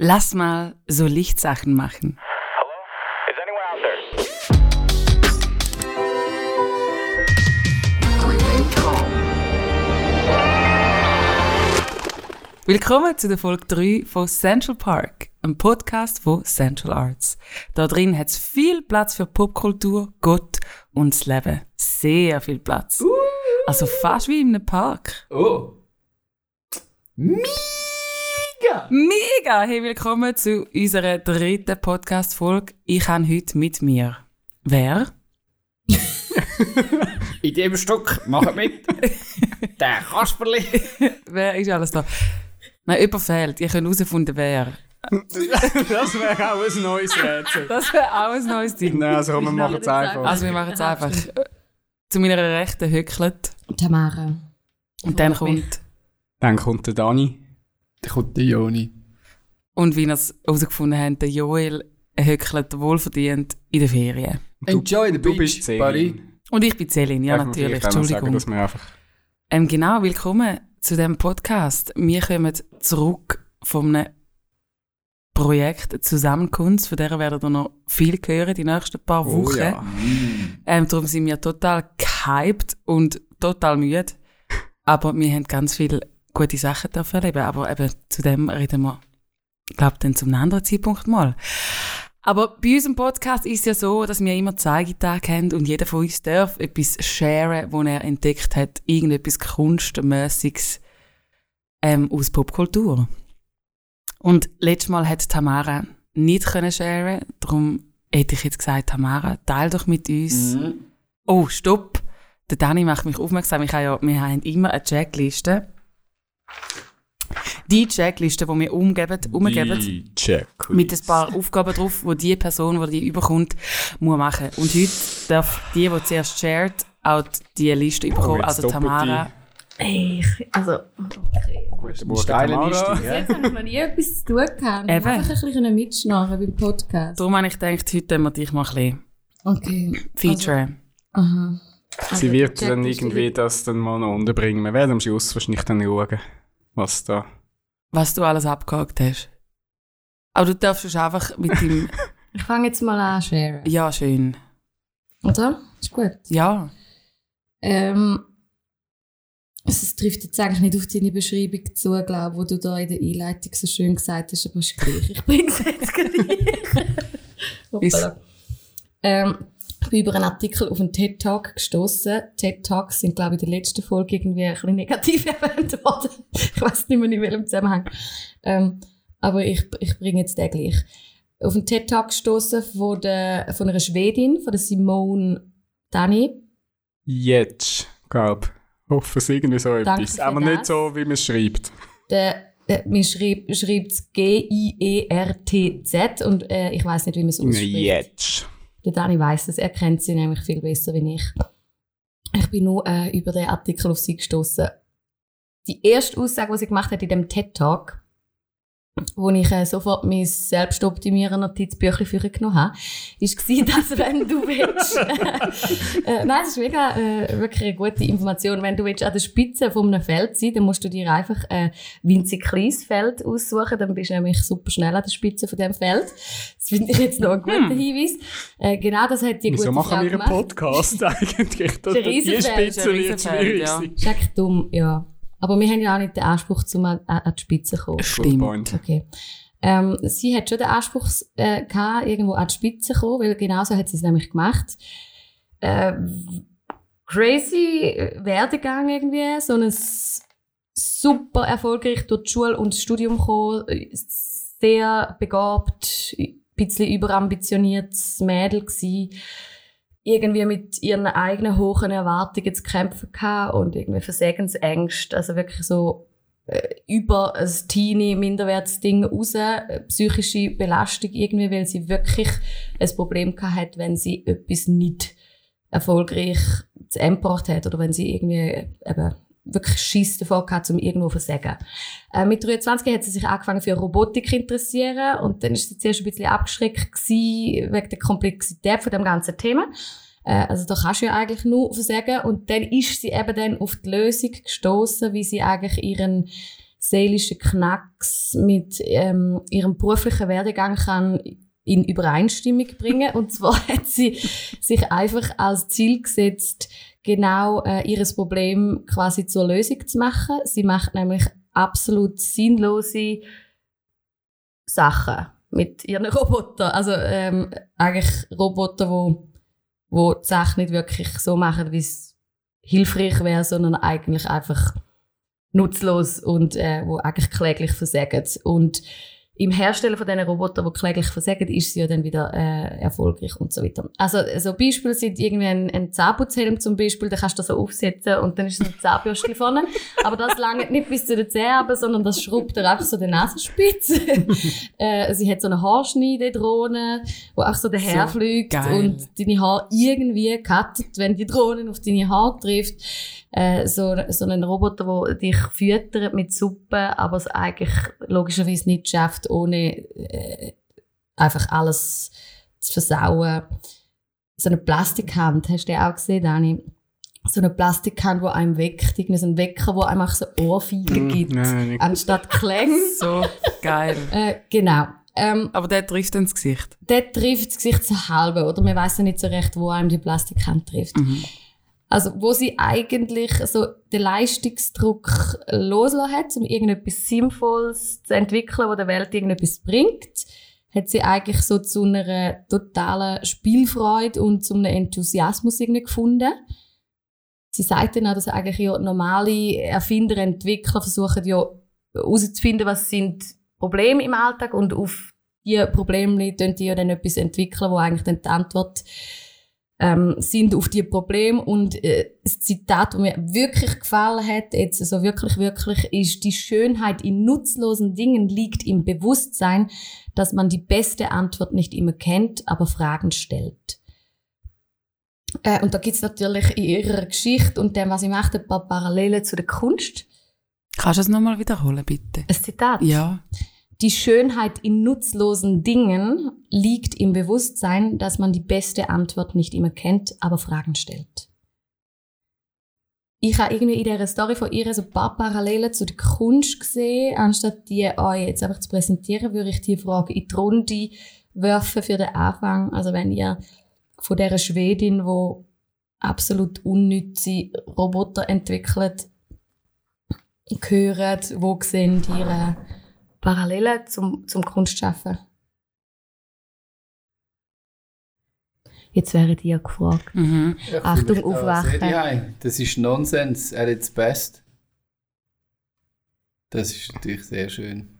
Lass mal so Lichtsachen machen. Is anyone out there? Willkommen zu der Folge 3 von Central Park, einem Podcast von Central Arts. Da drin hat es viel Platz für Popkultur, Gott und das Leben. Sehr viel Platz. Also fast wie in einem Park. Oh. Mega! Mega! Hey, willkommen zu unserer dritten Podcast-Folge. Ich habe heute mit mir. Wer? In dem Stück, mach mit. Der Kasperli. Wer ist alles da? Nein, jemand fehlt. Ihr könnt herausfinden, wer. Das wäre auch ein neues Rätsel. Das wäre auch ein neues Ding. Nein, also komm, wir machen es einfach. Also wir machen es einfach. Zu meiner Rechten hückelt. Tamara. Und dann kommt... Dann kommt der Dani. Da kommt der Joni. Und wie ihr es herausgefunden habt, der Joel hückelt wohlverdient in den Ferien. Enjoy the Du beach, bist Celine. buddy. Und ich bin Celine, ja Darf natürlich, noch Sagen, Entschuldigung. dass wir einfach Ähm, genau, willkommen zu dem Podcast. Wir kommen zurück von einem Projekt Zusammenkunft, von der werden ihr noch viel hören die nächsten paar Oh Wochen. ja. Ähm, darum sind wir total gehypt und total müde. Aber wir haben ganz viele gute Sachen dürfen erleben. Aber eben zu dem reden wir, glaube dann zum anderen Zeitpunkt mal. Aber bei unserem Podcast ist es ja so, dass wir immer Zeigetage haben und jeder von uns darf etwas sharen, wo er entdeckt hat, irgendetwas Kunstmäßiges ähm, aus Popkultur. Und letztes Mal hat Tamara nicht können sharen, darum hätte ich jetzt gesagt, Tamara, teil doch mit uns. Mhm. Oh, stopp! Der Dani macht mich aufmerksam. Ich habe ja, wir haben immer eine Checkliste. Die Checkliste, die wir umgeben, umgeben mit ein paar Aufgaben drauf, die die Person, die die überkommt, muss machen. Und heute darf die, die zuerst shared, auch die Liste überkommen. jetzt also. Tamara. Ey, ich, also, okay. Steile Tamara. Liste, Bis gell? jetzt habe ich noch nie etwas zu tun gehabt. Eben. Einfach ein bisschen mitschnarren beim Podcast. Darum habe ich gedacht, heute wir dich mal ein bisschen Okay. featuren. Aha. Sie Also, wird dann irgendwie das dann mal noch unterbringen. Wir werden am Schluss wahrscheinlich dann schauen, was da... was du alles abgehakt hast. Aber du darfst es einfach mit dem... Ich fange jetzt mal an, sharen. ja, schön. Oder? Ist gut. Ja. Ähm, also es trifft jetzt eigentlich nicht auf deine Beschreibung zu, glaube wo du da in der Einleitung so schön gesagt hast, aber ist gleich. Ich bringe es jetzt gleich. Ähm, ich bin über einen Artikel auf einen TED-Talk gestoßen. TED-Talks sind, glaube ich, in der letzten Folge irgendwie ein bisschen negativ erwähnt worden. ich weiß nicht mehr in welchem Zusammenhang. Ähm, aber ich, ich bringe jetzt den gleich. Auf einen TED-Talk gestoßen von, der, von einer Schwedin, von der Simone Dani. Jetzt, glaub. Hoffe es irgendwie so Danke etwas. Aber nicht so, wie man es schreibt. Der, der, man schreibt es G-I-E-R-T-Z und äh, ich weiß nicht, wie man es ausspricht. Jetzt. Der Dani weiß es, er kennt sie nämlich viel besser wie ich. Ich bin nur äh, über den Artikel auf sie gestoßen. Die erste Aussage, die sie gemacht hat in dem TED Talk, wo ich äh, sofort mein selbstoptimieren Notizbüchlein für genommen habe, ist gewesen, dass wenn du willst, äh, nein, das ist mega, äh, wirklich eine gute Information. Wenn du willst an der Spitze von einem Feld sein, dann musst du dir einfach ein winzig kleines Feld aussuchen, dann bist du nämlich super schnell an der Spitze von dem Feld. Das finde ich jetzt noch ein guter Hinweis. Äh, genau, das hat die Wieso gute machen Frau wir einen gemacht. Podcast eigentlich? Ist ein die Riesenfeld, Spitze ist ein wird Riesenfeld, schwierig ja. sein. Ist echt dumm, ja. Aber wir haben ja auch nicht den Anspruch, zum an, die Spitze zu kommen. Stimmt. Okay. Ähm, sie hat schon den Anspruch äh, gehabt, irgendwo an die Spitze zu kommen, weil genauso hat sie es nämlich gemacht. Äh, crazy Werdegang irgendwie, so ein super erfolgreich durch die Schule und das Studium gekommen, sehr begabt, ein bisschen überambitioniertes Mädel gsi irgendwie mit ihren eigenen hohen Erwartungen zu kämpfen gehabt und irgendwie Versägensängste, also wirklich so äh, über ein teenie Minderwertsding raus, äh, psychische Belastung irgendwie, weil sie wirklich ein Problem gehabt hat, wenn sie etwas nicht erfolgreich zu Ende gebracht hat oder wenn sie irgendwie eben wirklich Schiss davor gehabt, um irgendwo versagen. Äh, mit 23 hat sie sich angefangen für Robotik zu interessieren und dann ist sie zuerst ein bisschen abgeschreckt gewesen, wegen der Komplexität von dem ganzen Thema. Äh, also da kannst du ja eigentlich nur versagen und dann ist sie eben dann auf die Lösung gestoßen, wie sie eigentlich ihren seelischen Knacks mit ähm, ihrem beruflichen Werdegang kann in Übereinstimmung bringen. Und zwar hat sie sich einfach als Ziel gesetzt, genau äh, ihres Problem quasi zur Lösung zu machen. Sie macht nämlich absolut sinnlose Sachen mit ihren Robotern. Also ähm, eigentlich Roboter, wo, wo die Sache nicht wirklich so machen, wie es hilfreich wäre, sondern eigentlich einfach nutzlos und äh, wo eigentlich kläglich versagen. Und im Herstellen von diesen Robotern, die kläglich versagen, ist sie ja dann wieder äh, erfolgreich und so weiter. Also so Beispiele sind irgendwie ein, ein Zahnputzhelm zum Beispiel, den kannst du so aufsetzen und dann ist so ein Zahnbürstchen vorne. Aber das langt nicht bis zu den Zähnen, sondern das schrubbt dir einfach so den Nasenspitze. äh, sie hat so eine Haarschneidedrohne, wo auch so daher So fliegt geil. und deine Haare irgendwie cuttet, wenn die Drohne auf deine Haare trifft äh, so, so einen Roboter, der dich füttert mit Suppe, aber es eigentlich logischerweise nicht schafft, ohne äh, einfach alles zu versauen. So eine Plastikhand, hast du die auch gesehen, Dani? So eine Plastikhand, die einem weckt, irgendwie so ein Wecker, wo einem auch so Ohrfeigen gibt, nein, nicht. anstatt Klänge. So geil. äh, genau. Ähm, Aber der trifft ins Gesicht. dort trifft das Gesicht so halbe, oder man weiß ja nicht so recht, wo einem die Plastikhand trifft. Mhm. Also, wo sie eigentlich so den Leistungsdruck loslassen hat, um irgendetwas Sinnvolles zu entwickeln, wo der Welt irgendetwas bringt, hat sie eigentlich so zu einer totalen Spielfreude und zu einem Enthusiasmus irgendwie gefunden. Sie sagt dann auch, dass eigentlich ja normale Erfinder, Entwickler versuchen ja herauszufinden, was sind Probleme im Alltag und auf diese Probleme tun die ja dann etwas entwickeln, wo eigentlich dann die Antwort ähm, sind auf die Probleme und äh, das Zitat, das mir wirklich gefallen hat, jetzt so wirklich, wirklich, ist, die Schönheit in nutzlosen Dingen liegt im Bewusstsein, dass man die beste Antwort nicht immer kennt, aber Fragen stellt. Äh, und da gibt's natürlich in ihrer Geschichte und dem, was sie macht, ein paar Parallelen zu der Kunst. Kannst du es nochmal wiederholen, bitte? Ein Zitat. Ja. Die Schönheit in nutzlosen Dingen liegt im Bewusstsein, dass man die beste Antwort nicht immer kennt, aber Fragen stellt. Ich habe irgendwie in dieser Story von ihr so ein paar Parallelen zu der Kunst gesehen. Anstatt die euch jetzt einfach zu präsentieren, würde ich die Frage in die Runde werfen für den Anfang. Also wenn ihr von dieser Schwedin, wo absolut unnütze Roboter entwickelt, gehört, wo sehen ihre Parallelen zum, zum Kunstschaffen? Jetzt wäre dir gefragt. Mhm. Ja, Achtung, aufwachen. Serie. Das ist Nonsens, er ist best. Das ist natürlich sehr schön.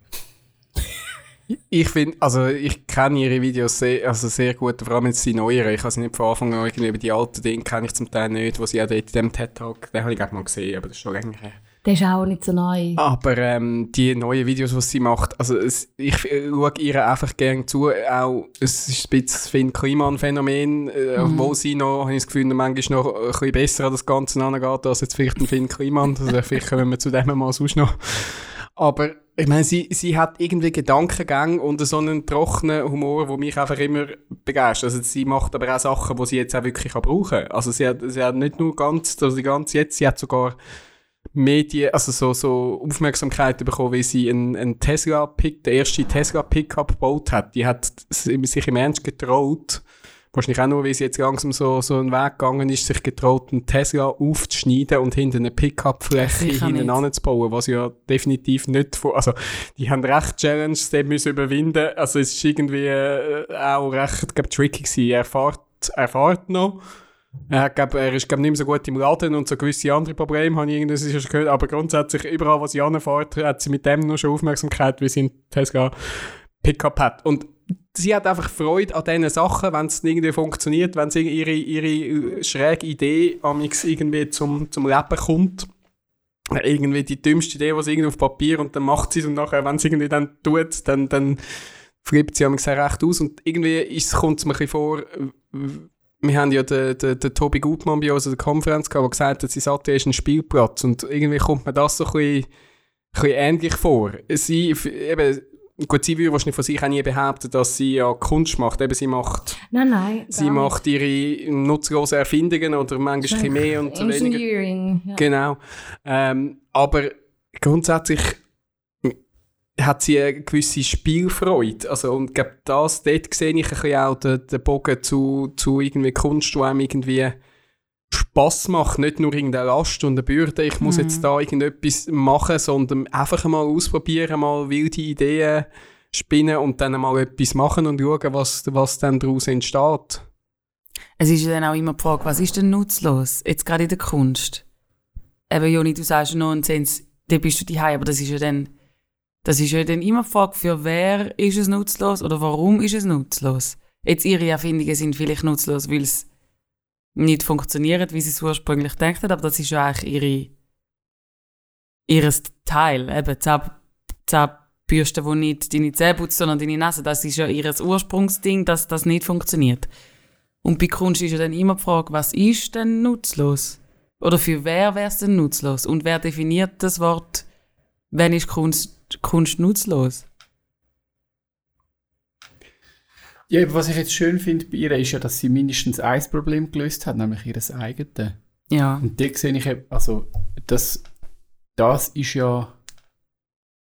Ich finde, also ich kenne ihre Videos sehr, also sehr gut, vor allem jetzt die neueren. Ich habe sie nicht von Anfang an irgendwie, aber die alten Dinge kenne ich zum Teil nicht, wo sie auch dort in diesem TED-Talk, den habe ich gerade mal gesehen, aber das ist schon länger her. Der ist auch nicht so neu. Aber ähm, die neuen Videos, die sie macht, also es, ich äh, schaue ihr einfach gerne zu. Auch, es ist ein bisschen Kliman-Phänomen, äh, wo sie noch, habe ich das Gefühl, manchmal noch ein bisschen besser an das Ganze angeht, als jetzt vielleicht ein Finn Kliman. Also vielleicht kommen wir zu dem mal sonst noch. Aber ich meine, sie, sie hat irgendwie Gedankengänge und so einen trockenen Humor, der mich einfach immer begeistert. Also sie macht aber auch Sachen, die sie jetzt auch wirklich kann brauchen kann. Also sie hat, sie hat nicht nur ganz, also die ganze jetzt, sie hat sogar Medien, also so, so Aufmerksamkeit bekommen, wie sie einen, einen Tesla Pick, der erste Tesla Pickup gebaut hat. Die hat sich im Ernst getraut, wahrscheinlich auch nur, weil sie jetzt langsam so, so einen Weg gegangen ist, sich getraut, einen Tesla aufzuschneiden und hinten eine Pickup-Fläche hinten anzubauen, was ja definitiv nicht vor, also, die haben recht Challenges, die müssen überwinden, also es ist irgendwie äh, auch recht, glaub, tricky gewesen. Er fährt, er fährt noch, er, hat, glaub, er ist glaub, nicht mehr so gut im Laden und so gewisse andere Probleme habe ich schon gehört, aber grundsätzlich überall, wo sie anfährt, hat sie mit dem nur schon Aufmerksamkeit, wie sie einen Tesla Pickup hat. Und sie hat einfach Freude an diesen Sachen, wenn es irgendwie funktioniert, wenn sie ihre, ihre schräge Idee amix irgendwie zum, zum Leben kommt. Irgendwie die dümmste Idee, sie irgendwie auf Papier und dann macht sie es und nachher, wenn sie irgendwie dann tut, dann, dann flippt sie amix recht aus und irgendwie kommt es mir ein bisschen vor, wir haben ja den, den, den Tobi Gutmann bei uns an der Konferenz gehabt, der gesagt hat, Sattel ist ein Spielplatz. Und irgendwie kommt mir das so ein bisschen, ein bisschen ähnlich vor. Sie, eben, gut, sie würde wahrscheinlich von sich auch nie behaupten, dass sie ja Kunst macht. Eben, sie macht, Nein, nein. sie macht ihre nutzlosen Erfindungen oder manchmal mehr und weniger. Engineering. Ja. Genau. Ähm, aber grundsätzlich hat sie eine gewisse Spielfreude. Also, und ich glaube, das, dort sehe ich ein bisschen auch den, den Bogen zu, zu irgendwie Kunst, die einem irgendwie Spass macht. Nicht nur irgendeine Last und eine Bürde, ich muss Mhm. jetzt da irgendetwas machen, sondern einfach mal ausprobieren, mal wilde Ideen spinnen und dann mal etwas machen und schauen, was, was dann daraus entsteht. Es ist ja dann auch immer die Frage, was ist denn nutzlos? Jetzt gerade in der Kunst. Eben, Joni, du sagst ja Nonsens, da bist du die aber das ist ja dann, das ist ja dann immer die Frage, für wer ist es nutzlos oder warum ist es nutzlos? Jetzt ihre Erfindungen sind vielleicht nutzlos, weil es nicht funktioniert, wie sie es ursprünglich gedacht hat, aber das ist ja eigentlich ihre, ihres Teil, eben Zahn, Zahnbürste, die nicht deine Zähne putzt, sondern deine Nase, das ist ja ihr Ursprungsding, dass das nicht funktioniert. Und bei Kunst ist ja dann immer die Frage, was ist denn nutzlos? Oder für wer wäre es denn nutzlos? Und wer definiert das Wort, wenn ist Kunst, Kunst nutzlos? Ja, was ich jetzt schön finde bei ihr, ist ja, dass sie mindestens ein Problem gelöst hat, nämlich ihr eigenes. Ja. Und da sehe ich, eben- also, das, das ist ja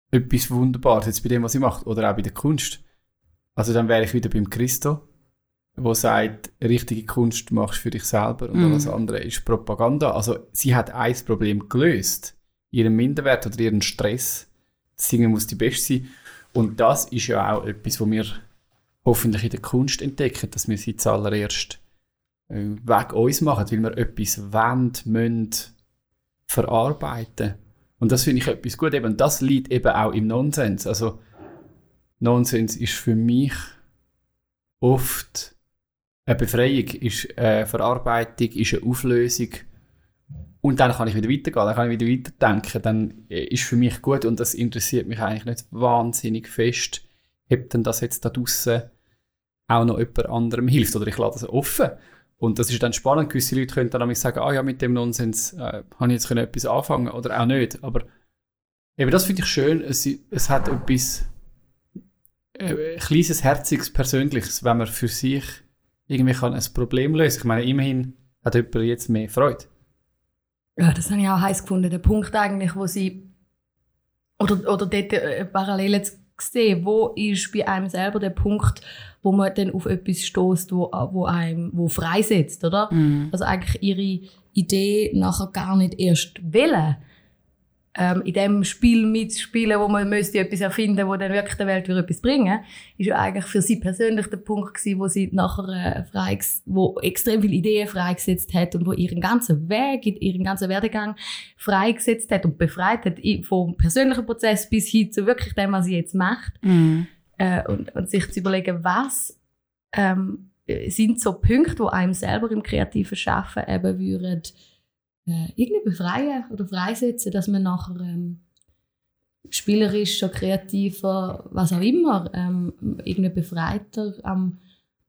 etwas Wunderbares jetzt bei dem, was sie macht, oder auch bei der Kunst. Also dann wäre ich wieder beim Christo, wo sagt, richtige Kunst machst du für dich selber und Mhm. alles andere ist Propaganda. Also sie hat ein Problem gelöst, ihren Minderwert oder ihren Stress. Singen muss die Beste sein. Und das ist ja auch etwas, wo wir hoffentlich in der Kunst entdecken, dass wir sie zuallererst äh, weg uns machen, weil wir etwas wollen, müssen, verarbeiten. Und das finde ich etwas gut. Und das liegt eben auch im Nonsens. Also, Nonsens ist für mich oft eine Befreiung, ist eine Verarbeitung, ist eine Auflösung. Und dann kann ich wieder weitergehen, dann kann ich wieder weiterdenken. Dann äh, ist für mich gut und das interessiert mich eigentlich nicht wahnsinnig fest, ob denn das jetzt da draussen auch noch jemand anderem hilft oder ich lasse das offen. Und das ist dann spannend. Gewisse Leute können dann sagen, ah ja, mit dem Nonsens äh, habe ich jetzt können etwas anfangen oder auch nicht. Aber eben das finde ich schön. Es, es hat etwas äh, kleines, herziges, persönliches, wenn man für sich irgendwie kann ein Problem lösen. Ich meine, immerhin hat jemand jetzt mehr Freude. Ja, das habe ich auch heiß gefunden. Der Punkt eigentlich, wo sie oder, oder dort äh, parallel jetzt gesehen, wo ist bei einem selber der Punkt, wo man dann auf etwas stößt, wo, wo einem wo freisetzt, oder? Mhm. Also eigentlich ihre Idee nachher gar nicht erst wählen. Ähm, in dem Spiel mitspielen, wo man müsste etwas erfinden, wo dann wirklich der Welt wieder etwas bringen, ist ja eigentlich für sie persönlich der Punkt gewesen, wo sie nachher äh, frei, wo extrem viele Ideen freigesetzt hat und wo ihren ganzen Weg, ihren ganzen Werdegang freigesetzt hat und befreit hat vom persönlichen Prozess bis hin zu wirklich dem, was sie jetzt macht Mhm. äh, und, und sich zu überlegen, was ähm, äh, sind so Punkte, wo einem selber im kreativen Schaffen eben würden, äh, irgendwie befreien oder freisetzen, dass man nachher ähm, spielerischer, kreativer, was auch immer, ähm, irgendwie befreiter am,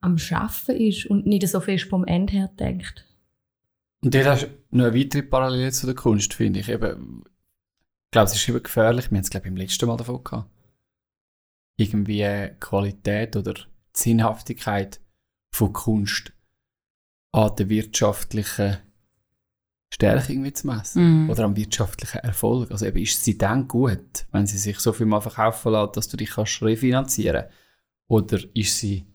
am Schaffen ist und nicht so fest vom Ende her denkt. Und dort hast du noch eine weitere Parallele zu der Kunst, finde ich. Eben, ich glaube, es ist eben gefährlich. Wir haben es, glaube ich, beim letzten Mal davon gehabt. Irgendwie Qualität oder Sinnhaftigkeit von Kunst an der wirtschaftlichen Stärke irgendwie zu messen. Mhm. Oder am wirtschaftlichen Erfolg. Also eben, ist sie dann gut, wenn sie sich so viel mal verkaufen lässt, dass du dich kannst refinanzieren Oder ist sie...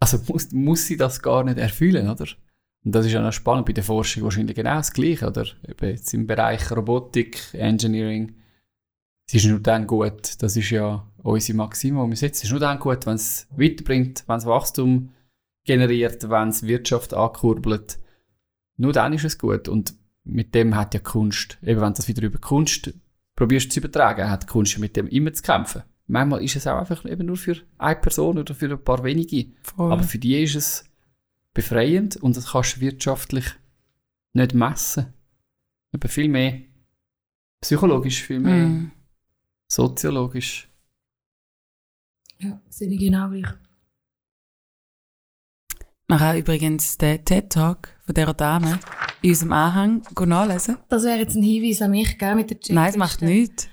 Also muss, muss sie das gar nicht erfüllen, oder? Und das ist ja noch spannend bei der Forschung wahrscheinlich genau das Gleiche, oder? Eben jetzt im Bereich Robotik, Engineering. Sie ist nur dann gut, das ist ja unsere Maxime, die wir setzen. Es ist nur dann gut, wenn es weiterbringt, wenn es Wachstum generiert, wenn es Wirtschaft ankurbelt. Nur dann ist es gut. Und mit dem hat ja Kunst, eben wenn du das wieder über Kunst probierst zu übertragen, hat Kunst ja mit dem immer zu kämpfen. Manchmal ist es auch einfach eben nur für eine Person oder für ein paar wenige. Voll. Aber für die ist es befreiend und das kannst du wirtschaftlich nicht messen. Aber viel mehr psychologisch, viel mehr Mhm. soziologisch. Ja, ich genau gleich. Man kann übrigens den TED-Talk von dieser Dame in unserem Anhang nachlesen. Das wäre jetzt ein Hinweis an mich, gell, mit der Checkliste. Nein, es macht nichts.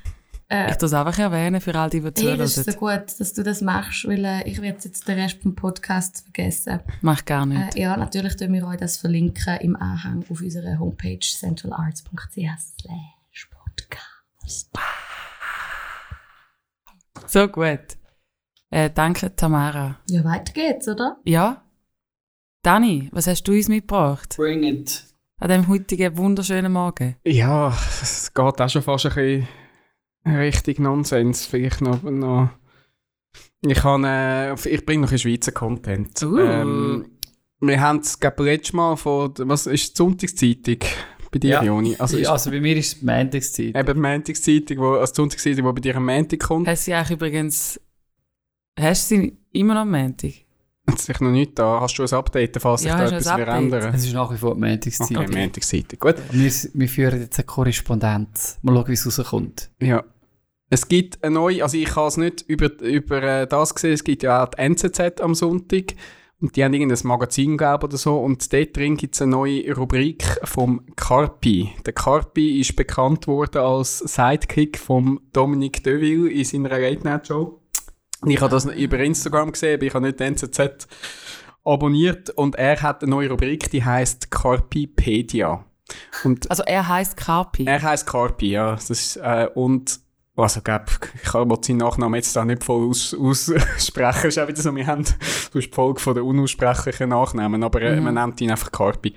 Äh, Ich tue es einfach erwähnen für all die, die Hey, das ist so zuhören. gut, dass du das machst, weil äh, ich werde jetzt den Rest vom Podcast vergessen. Mach gar nicht. Äh, ja, natürlich tun wir euch das verlinken im Anhang auf unserer Homepage centralarts.ch slash podcast. So gut. Äh, danke, Tamara. Ja, weiter geht's, oder? Ja? Dani, was hast du uns mitgebracht? Bring it. An diesem heutigen wunderschönen Morgen. Ja, es geht auch schon fast ein bisschen richtig Nonsens. Vielleicht noch. noch ich, kann, äh, ich bringe noch ein Schweizer Content. Uh. Ähm, wir haben es, glaube letztes Mal von. Was ist die Sonntagszeitung bei dir, Ja. Joni? Also, ist also bei mir ist es die Montagszeit. eben die Montagszeitung, wo, also die Sonntagszeitung, die bei dir am Montag kommt. Hast du sie eigentlich übrigens. Hast du sie immer noch am Montag? Hat sich noch nicht da. Hast du ein Update, falls sich Ja, da etwas ändern? Es ist nach wie vor die Montagszeit. Okay, Montagszeitung. Gut. Wir, wir führen jetzt eine Korrespondenz. Mal schauen, wie es rauskommt. Ja. Es gibt eine neue, also ich habe es nicht über, über äh, das gesehen, es gibt ja auch die NZZ am Sonntag und die haben irgendein Magazin gegeben oder so und dort drin gibt es eine neue Rubrik vom Carpi. Der Carpi ist bekannt worden als Sidekick von Dominique Deville in seiner Late Night Show. Ich habe das über Instagram gesehen, aber ich habe nicht die NZZ abonniert und er hat eine neue Rubrik, die heißt Carpipedia. Und Also er heißt Kapi. er heißt Carpi, ja. Das ist, äh, und also, glaub, ich kann seinen Nachnamen jetzt da nicht voll aus, aussprechen. Es ist auch wieder so, wir haben hast die Folge von den unaussprechlichen Nachnamen, aber äh, man nennt ihn einfach Carpi.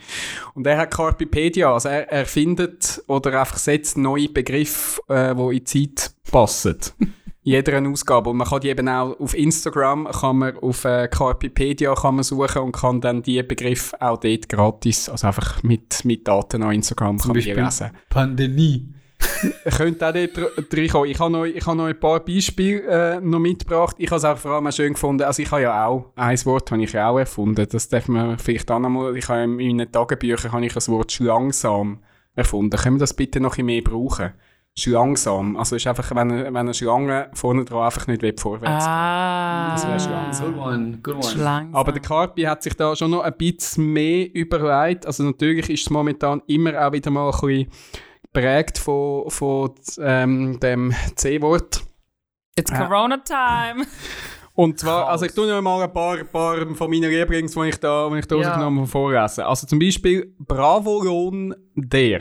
Und er hat Carpipedia, also er erfindet oder einfach setzt neue Begriffe, äh, die in die Zeit passen. Jeder Ausgabe. Und man kann die eben auch auf Instagram, kann man auf äh, Carpipedia kann man suchen und kann dann die Begriffe auch dort gratis, also einfach mit, mit Daten an Instagram kann man die Beispiel? lesen. Pandemie. Ihr könnt auch dort reinkommen. Ich habe noch, ich habe noch ein paar Beispiele äh, noch mitgebracht. Ich habe es auch vor allem schön gefunden. Also ich habe ja auch, ein Wort habe ich ja auch erfunden. Das darf man vielleicht auch noch mal, ich habe in meinen Tagebüchern habe ich das Wort schlangsam erfunden. Können wir das bitte noch ein bisschen mehr brauchen? Schlangsam. Also ist einfach, wenn, eine- wenn eine Schlange vorne dran einfach nicht will, vorwärts Ah. Das wär schlangsam. Good one, good one. Aber der Carpi hat sich da schon noch ein bisschen mehr überlegt. Also natürlich ist es momentan immer auch wieder mal ein bisschen geprägt von, von ähm, dem C-Wort. It's Corona time. Und zwar, also ich tue noch mal ein paar, paar von meinen Lieblings, die ich da, die ich da Ja. rausgenommen habe, vorlesen. Also zum Beispiel Bravolohn der.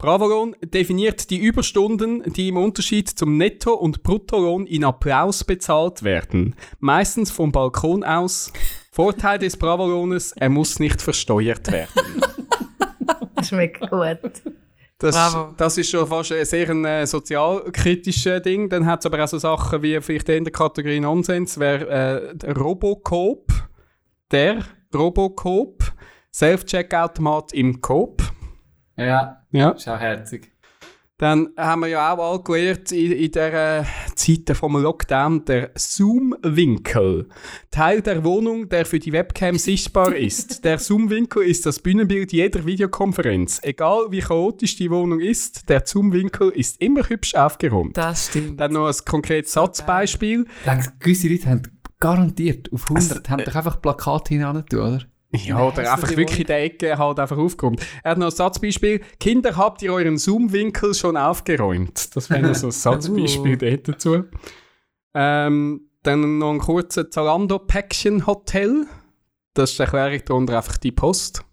Bravolohn definiert die Überstunden, die im Unterschied zum Netto- und Bruttolohn in Applaus bezahlt werden. Meistens vom Balkon aus. Vorteil des Bravolohnes, er muss nicht versteuert werden. Schmeckt gut. Das, Bravo. das ist schon fast ein sehr ein, äh, sozialkritisches Ding. Dann hat es aber auch so Sachen wie vielleicht in der Kategorie Nonsens, wäre äh, der Robocop, der Robocop, Self-Checkout-Automat im Coop. Ja, Ja. ist auch herzig. Dann haben wir ja auch alle gelernt in, in der Zeit vom Lockdown der Zoom-Winkel. Teil der Wohnung, der für die Webcam sichtbar ist. Der Zoom-Winkel ist das Bühnenbild jeder Videokonferenz. Egal wie chaotisch die Wohnung ist, der Zoom-Winkel ist immer hübsch aufgeräumt. Das stimmt. Dann noch ein konkretes Satzbeispiel. Ich denke, gewisse Leute haben garantiert auf 100 haben doch einfach Plakate hinein oder? Ja, oder einfach wirklich in der Ecke halt einfach aufgeräumt. Er hat noch ein Satzbeispiel. Kinder, habt ihr euren Zoom-Winkel schon aufgeräumt? Das wäre noch so ein Satzbeispiel dort dazu. Ähm, dann noch ein kurzer Zalando-Päckchen-Hotel. Das die Erklärung darunter einfach die Post.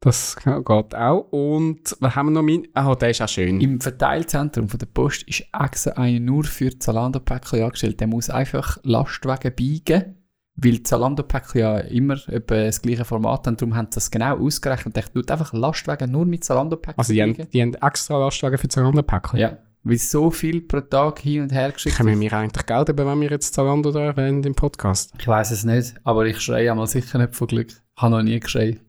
Das geht auch. Und was haben wir noch? Mein ah, der ist auch schön. Im Verteilzentrum von der Post ist extra einer nur für Zalando-Päckchen angestellt. Der muss einfach Lastwagen biegen, weil Zalando-Päckchen ja immer etwa das gleiche Format haben. Darum haben sie das genau ausgerechnet. Der tut einfach Lastwagen nur mit Zalando-Päckchen also die haben, die haben extra Lastwagen für Zalando-Päckchen. Ja, weil so viel pro Tag hin und her geschickt Können wird. wir eigentlich Geld haben, wenn wir jetzt Zalando da erwähnen im Podcast? Ich weiß es nicht, aber ich schreie einmal sicher nicht von Glück. Ich habe noch nie geschrien.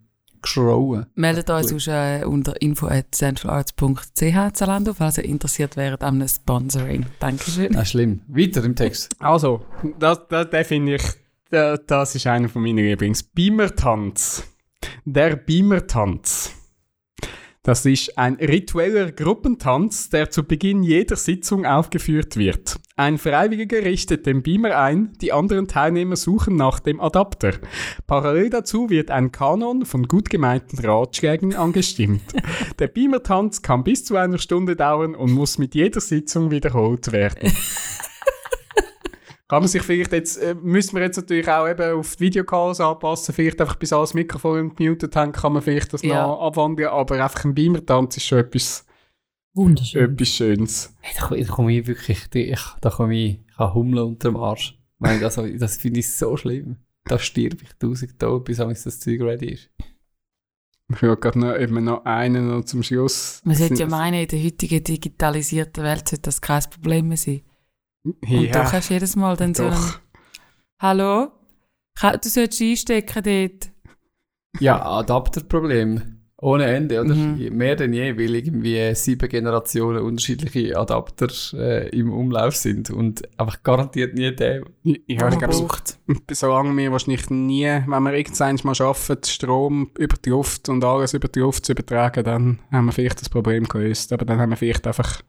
Geschrauen. Meldet euch sonst äh, unter info.centralarts.ch Zalando, falls ihr interessiert wäret an einem Sponsoring. Dankeschön. Das ist schlimm. Weiter im Text. Also, das, das, den finde ich, das ist einer von meinen Lieblings. Beamertanz. Der Beamertanz. Das ist ein ritueller Gruppentanz, der zu Beginn jeder Sitzung aufgeführt wird. Ein Freiwilliger richtet den Beamer ein, die anderen Teilnehmer suchen nach dem Adapter. Parallel dazu wird ein Kanon von gut gemeinten Ratschlägen angestimmt. Der Beamertanz kann bis zu einer Stunde dauern und muss mit jeder Sitzung wiederholt werden. Kann man sich vielleicht jetzt, äh, müssen wir jetzt natürlich auch eben auf die Videocalls anpassen, vielleicht einfach bis alles Mikrofon gemutet haben, kann man vielleicht das Ja. noch abwandeln, aber einfach ein Beamer-Tanz ist schon etwas, Wunderschön. etwas Schönes. Hey, da, da komme ich wirklich, ich, da komme ich, ich habe Hummel unter dem Arsch. Ich meine, das, das finde ich so schlimm. Da stirb ich tausend Tod, bis amigs das Zeug ready ist. Ich will gerade noch, eben noch einen noch zum Schluss. Man sollte ja meinen, in der heutigen digitalisierten Welt sollte das kein Problem mehr sein. Und Ja, doch hast du jedes Mal dann so einen, doch. Hallo? Du solltest einstecken dort. Ja, Adapterproblem. Ohne Ende, oder? Mhm. Mehr denn je, weil irgendwie sieben Generationen unterschiedliche Adapter äh, im Umlauf sind und einfach garantiert nie der. Ich man glaube, braucht. solange wir wahrscheinlich nie, wenn wir irgendwann mal schaffen, Strom über die Luft und alles über die Luft zu übertragen, dann haben wir vielleicht das Problem gelöst. Aber dann haben wir vielleicht einfach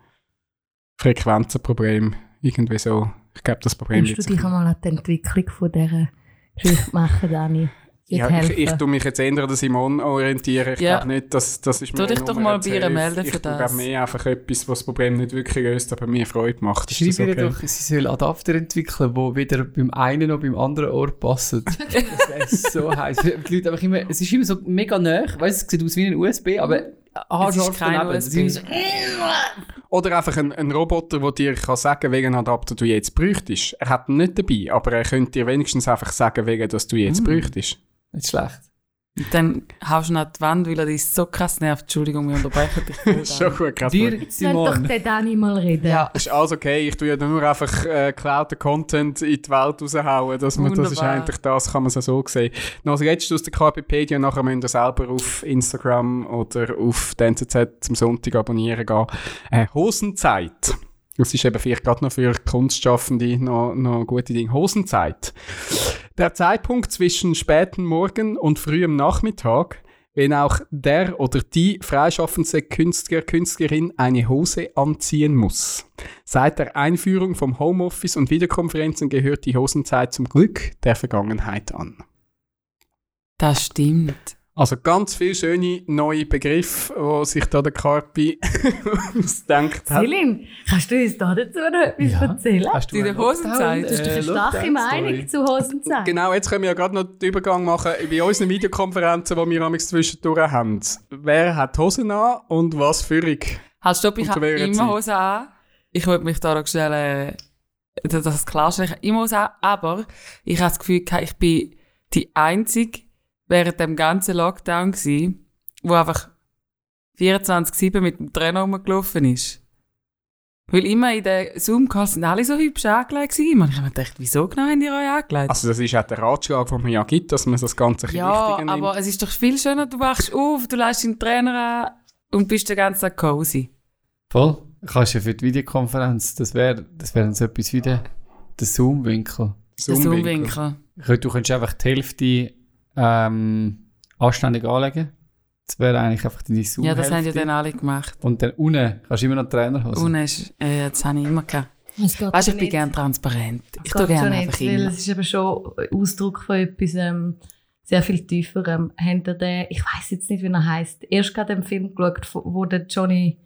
Frequenzenproblem. Irgendwie so. Ich glaube, das Problem Kannst du dich einmal an die Entwicklung von dieser Geschichte machen, Dani? Ja, ich, ich tue mich jetzt eher an Simon orientieren. Ich Ja. glaube nicht, dass das ist Tu mir dich doch mal bei ihr melden für Ich das. glaube mehr einfach etwas, was das Problem nicht wirklich löst, aber mir Freude macht. Ist Schreib ihr okay? doch, sie soll Adapter entwickeln, die weder beim einen noch beim anderen Ohr passen. das wäre so heiß. Die Leute einfach immer, es ist immer so mega nah. Weißt du, es sieht aus wie ein USB, aber daneben. Sie ist- Oder einfach ein, ein Roboter, der dir kann sagen welchen Adapter du jetzt bräuchtest. Er hat ihn nicht dabei, aber er könnte dir wenigstens einfach sagen, welchen das du jetzt Mm. bräuchtest. Nicht schlecht. Dann haust du ihn an die Wand, weil er dich so krass nervt. Entschuldigung, wir unterbrechen dich. schon gut, gerade Dir, mal. Lass doch Simon. den Dani mal reden. Ja. ist alles okay. Ich tue ja nur einfach äh, geklauten Content in die Welt raushauen. Dass man, das ist eigentlich das, kann man es so sehen. Noch als letztes aus der KPpedia, nachher müsst ihr selber auf Instagram oder auf die NZZ zum Sonntag abonnieren gehen. Äh, Hosenzeit. Das ist eben vielleicht gerade noch für Kunstschaffende noch, noch gute Dinge. Hosenzeit. Der Zeitpunkt zwischen späten Morgen und frühem Nachmittag, wenn auch der oder die freischaffende Künstler, Künstlerin eine Hose anziehen muss. Seit der Einführung vom Homeoffice und Videokonferenzen gehört die Hosenzeit zum Glück der Vergangenheit an. Das stimmt. Also ganz viele schöne neue Begriffe, die sich da der Carpi ausdenkt hat. Celine, kannst du uns da dazu noch etwas Ja. erzählen? Hast Hosenzeit? Lockdown- Du hast doch äh, eine starke Lockdown-Story? Meinung zu Hosenzeit. Genau, jetzt können wir ja gerade noch den Übergang machen bei unseren Videokonferenzen, die wir amigs zwischendurch haben. Wer hat Hosen an und was für ich? Halt, stopp, ich habe immer Zeit? Hose an. Ich wollte mich da noch schnell, äh, dass das klarstellen. Ich habe immer Hose an, aber ich habe das Gefühl, gehabt, ich bin die Einzige während dem ganzen Lockdown gsi, wo einfach 24-7 mit dem Trainer rumgelaufen ist. Weil immer in den Zoom-Calls sind alle so hübsch angelegt gewesen. Und ich habe mir gedacht, wieso genau haben die euch angelegt? Also das ist auch der Ratschlag, den man ja gibt, dass man das Ganze ein bisschen ja, wichtiger nimmt. aber es ist doch viel schöner, du wachst auf, du lässt deinen Trainer an und bist den ganzen Tag cozy. Voll. Kannst du ja für die Videokonferenz, das wäre das wär dann so etwas wie der, der Zoom-Winkel. Der Zoom-Winkel. Zoom-Winkel. Du könntest einfach die Hälfte ähm, anständig anlegen. Das wäre eigentlich einfach deine zoom Ja, das haben ja dann alle gemacht. Und dann unten kannst du immer noch Trainerhose. Unten ist, äh, das habe ich immer gehabt. Es geht Weißt du, ich bin nicht. gerne transparent. Ich Es tue gerne nicht, einfach weil immer. es ist eben schon Ausdruck von etwas ähm, sehr viel tieferem. Habt ihr den, ich weiß jetzt nicht, wie er heißt, erst gerade den Film geschaut, wo der Johnny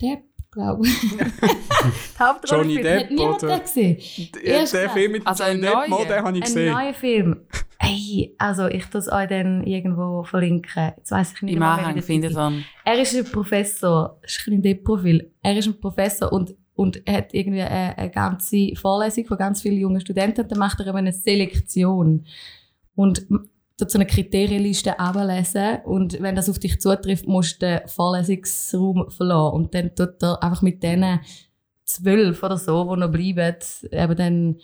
Depp, glaube ich. Johnny. Depp, Hat niemand oder? den gesehen? Ja, Erst der gerade. Film mit Also Johnny ein Depp, den habe ich Ein gesehen. neuer Film. Ey, also ich es euch dann irgendwo verlinken. Jetzt weiss ich nicht Im mehr, Anhang findet man. Er ist ein Professor, das ist ein Profil. Er ist ein Professor und, und hat irgendwie eine, eine ganze Vorlesung von ganz vielen jungen Studenten dann macht er eben eine Selektion. Und tut so eine Kriterienliste ablesen und wenn das auf dich zutrifft, musst du den Vorlesungsraum verlassen. Und dann tut er einfach mit denen zwölf oder so, die noch bleiben, eben dann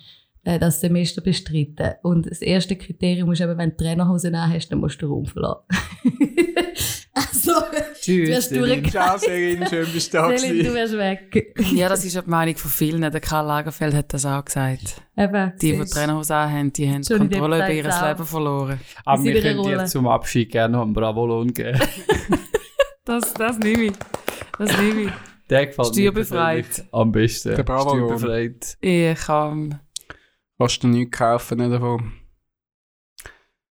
das Semester bestreiten. Und das erste Kriterium ist eben, wenn du Trainerhosen hast, dann musst du den Raum verlassen. also, Tschüss. Du durchge- Ciao, Serin, schön bist du da Celine, du wärst weg. Ja, das ist ja die Meinung von vielen. Der Karl Lagerfeld hat das auch gesagt. Eben, Die, die. Trainerhose haben, die haben Depp Kontrolle über ihr. Leben verloren. Aber in wir können dir zum Abschied gerne noch einen Bravo-Lohn geben. Das, das nehme ich. Das nehme ich. Der gefällt mir Steuerbefreit. am besten. Der Bravo-Lohn. Steuerbefreit. Ich kann, Kannst du nichts kaufen nicht davon?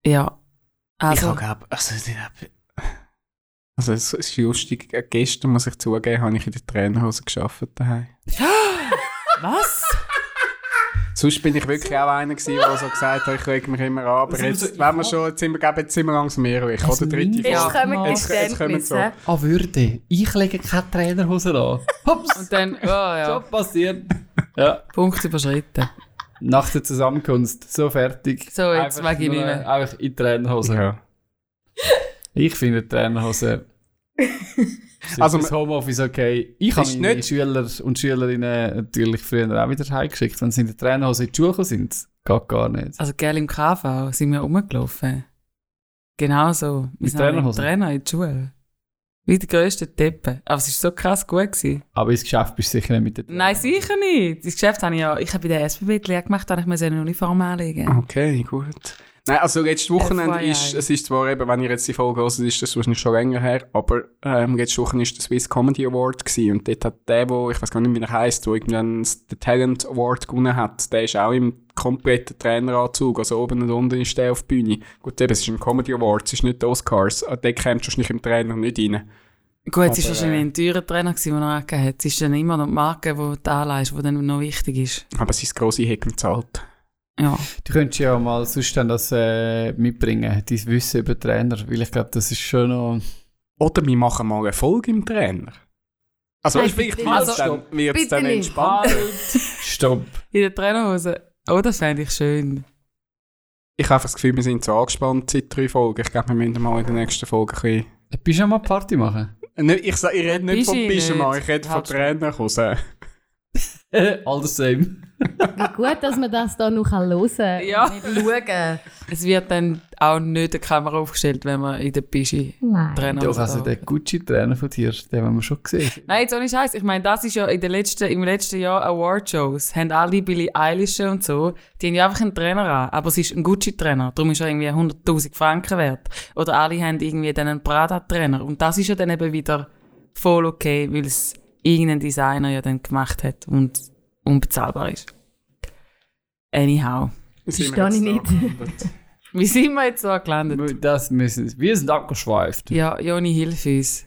ja. Also, ich habe also, ich hab- also es ist lustig, äh, gestern muss ich zugeben, habe ich in der Trainerhose gearbeitet daheim. was? Sonst bin ich wirklich auch einer gewesen, der so gesagt hat, ich reg mich immer an. Aber Also, jetzt, also, wenn wir ich- schon, jetzt sind wir, glaube ich, jetzt sind wir langsam mehr ruhig, Also oder? Dritte Jetzt kommen Jetzt- jetzt kommen so. An Würde. Ich lege keine Trainerhose an. Hops. Und dann, oh ja, So passiert. Ja. Punkt überschritten. Nach der Zusammenkunft. So fertig. So, jetzt mag ich nur- nicht mehr. Einfach in die Trainerhose. Ja. Ich finde die Trainerhose. Also, Also, das Homeoffice okay. Ich habe meine nicht- Schüler und Schülerinnen natürlich früher auch wieder heimgeschickt, wenn sie in der Trainerhose in die Schule gekommen sind. Geht gar nicht. Also, gell, im KV sind wir rumgelaufen. Genau so. Wir Mit sind? Trainer in die Schule. Wie die grössten Deppen. Aber es war so krass gut. Gewesen. Aber ins Geschäft bist du sicher nicht mit der Nein, sicher nicht. Das Geschäft habe ich ja, ich habe bei der SBB die Lehre gemacht, da habe ich mir so eine Uniform anlegen. Okay, gut. Nein, also letztes Wochenende FYI. ist, es ist zwar eben, wenn ihr jetzt die Folge hört, ist das wahrscheinlich schon länger her, aber ähm, letzte Woche ist der Swiss Comedy Award gewesen und dort hat der, wo, ich weiß gar nicht, wie er heisst, der irgendwann den Talent Award gewonnen hat, der ist auch im kompletten Traineranzug, also oben und unten ist der auf der Bühne. Gut, eben, es ist ein Comedy Award, es ist nicht die Oscars, äh, der kommt wahrscheinlich im Trainer nicht rein. Gut, es war wahrscheinlich äh, ein teurer Trainer, gewesen, den er angegeben hat. Es ist dann immer noch die Marke, die du anleihst, die dann noch wichtig ist. Aber sein grosse Hecken gezahlt. Ja. Du könntest ja mal sonst dann das äh, mitbringen, dein Wissen über Trainer, weil ich glaube, das ist schon noch... Oder wir machen mal eine Folge im Trainer. Also, Nein, vielleicht bitte wird es dann, wird's dann entspannt. Stopp. In der Trainerhose. Oh, das fände ich schön. Ich habe das Gefühl, wir sind so angespannt seit drei Folgen. Ich glaube, wir müssen mal in der nächsten Folge ein bisschen... Bist du mal Party machen? Ich, ich rede nicht von Pyjama, nicht. ich rede von Halt schon. All the same. Wie gut, dass man das da noch hören kann. Ja. Nicht schauen. Es wird dann auch nicht eine Kamera aufgestellt, wenn man in der Pischi. Trainerhose Doch, also der Gucci-Trainer von dir, den haben wir schon gesehen. Nein, jetzt ohne Scheiß. Ich meine, das ist ja in den letzten, im letzten Jahr Award-Shows. Haben alle Billie Eilish und so, die haben ja einfach einen Trainer an. Aber es ist ein Gucci-Trainer. Darum ist er irgendwie 100.000 Franken wert. Oder alle haben irgendwie dann einen Prada-Trainer. Und das ist ja dann eben wieder voll okay, weil es irgendein Designer ja dann gemacht hat und unbezahlbar ist. Anyhow. Sind Verstehe ich wir nicht. Wie sind wir jetzt so gelandet? Das müssen, wir sind abgeschweift. Ja, Joni, hilf uns.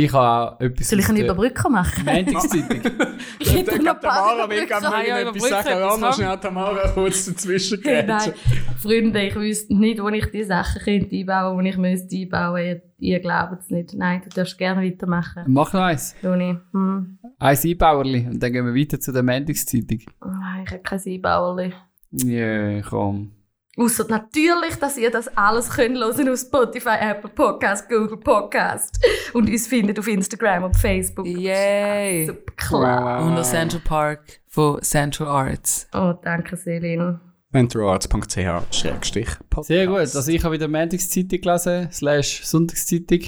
Ich habe auch etwas Soll ich eine der Überbrückung machen? Monatszeitung. Ich hätte noch ein paar Tamara will gerne noch ja, irgendetwas überbrücken, sagen. Lass noch etwas schnell Tamara kurz dazwischen Hey. Nein, Freunde, ich wüsste nicht, wo ich die Sachen könnte einbauen könnte, die ich müsste einbauen müsste. Ihr, glaubt es nicht. Nein, du darfst gerne weitermachen. Mach noch eins. Luni. Hm. Eins Einbauerli. Und dann gehen wir weiter zu der Monatszeitung. Nein, ich habe kein Einbauerli. Ja, komm. Ausser natürlich, dass ihr das alles könnt hören auf Spotify, Apple Podcast, Google Podcast und uns findet auf Instagram und Facebook. Yay! Super klar. Und der Central Park von Central Arts. Oh, danke, Selin. Schrägstrich Podcast. Sehr gut. Also ich habe wieder Montagszeitung gelesen, slash Sonntagszeitung.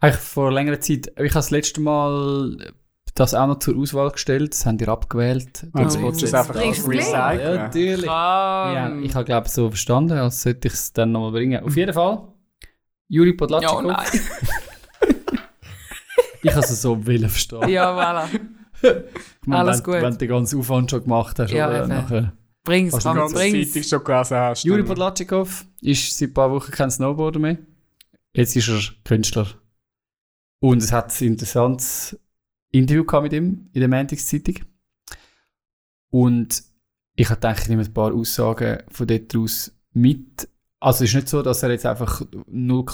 Eigentlich vor längerer Zeit. Ich habe das letzte Mal das auch noch zur Auswahl gestellt. Das haben die abgewählt. Oh, willst du es jetzt einfach mit? Ja, Recyceln? natürlich. Ja, ich habe glaube so verstanden, als sollte ich es dann nochmal bringen. Auf jeden Fall. Juri Podlatschikow. ja, nein. ich habe es so willen verstehen. Ja, voilà. Ich meine, alles wenn, gut. Wenn du den ganzen Aufwand schon gemacht hast. Ja, oder? eben. Nachher. Bring's, Also Die komm, ganze Zeit bring's. schon gelesen hast. Juri Podlatschikow ist seit ein paar Wochen kein Snowboarder mehr. Jetzt ist er Künstler. Und es hat ein interessantes Interview gehabt mit ihm in der Montagszeitung. Und ich habe gedacht, ich nehme ein paar Aussagen von dort aus mit. Also es ist nicht so, dass er jetzt einfach 0,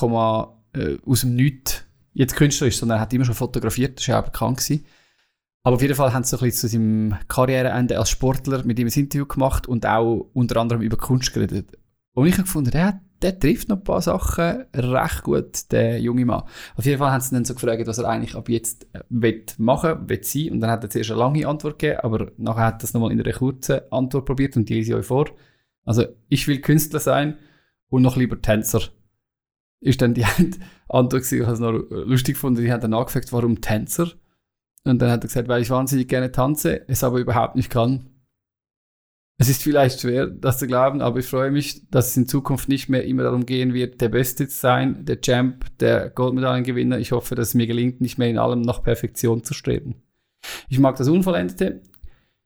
äh, aus dem Nichts jetzt Künstler ist, sondern er hat immer schon fotografiert, das war ja auch bekannt. Gewesen. Aber auf jeden Fall haben sie ein bisschen zu seinem Karriereende als Sportler mit ihm ein Interview gemacht und auch unter anderem über Kunst geredet. Und ich habe gefunden, der, der trifft noch ein paar Sachen recht gut, der junge Mann. Auf jeden Fall haben sie dann so gefragt, was er eigentlich ab jetzt äh, will machen will, sein. Und dann hat er zuerst eine lange Antwort gegeben, aber nachher hat er es nochmal in einer kurzen Antwort probiert und die lese ich euch vor. Also, ich will Künstler sein und noch lieber Tänzer. Ist dann die Antwort gewesen, ich habe es noch lustig gefunden, die haben dann angefragt, warum Tänzer? Und dann hat er gesagt, weil ich wahnsinnig gerne tanze, es aber überhaupt nicht kann. Es ist vielleicht schwer, das zu glauben, aber ich freue mich, dass es in Zukunft nicht mehr immer darum gehen wird, der Beste zu sein, der Champ, der Goldmedaillengewinner. Ich hoffe, dass es mir gelingt, nicht mehr in allem nach Perfektion zu streben. Ich mag das Unvollendete.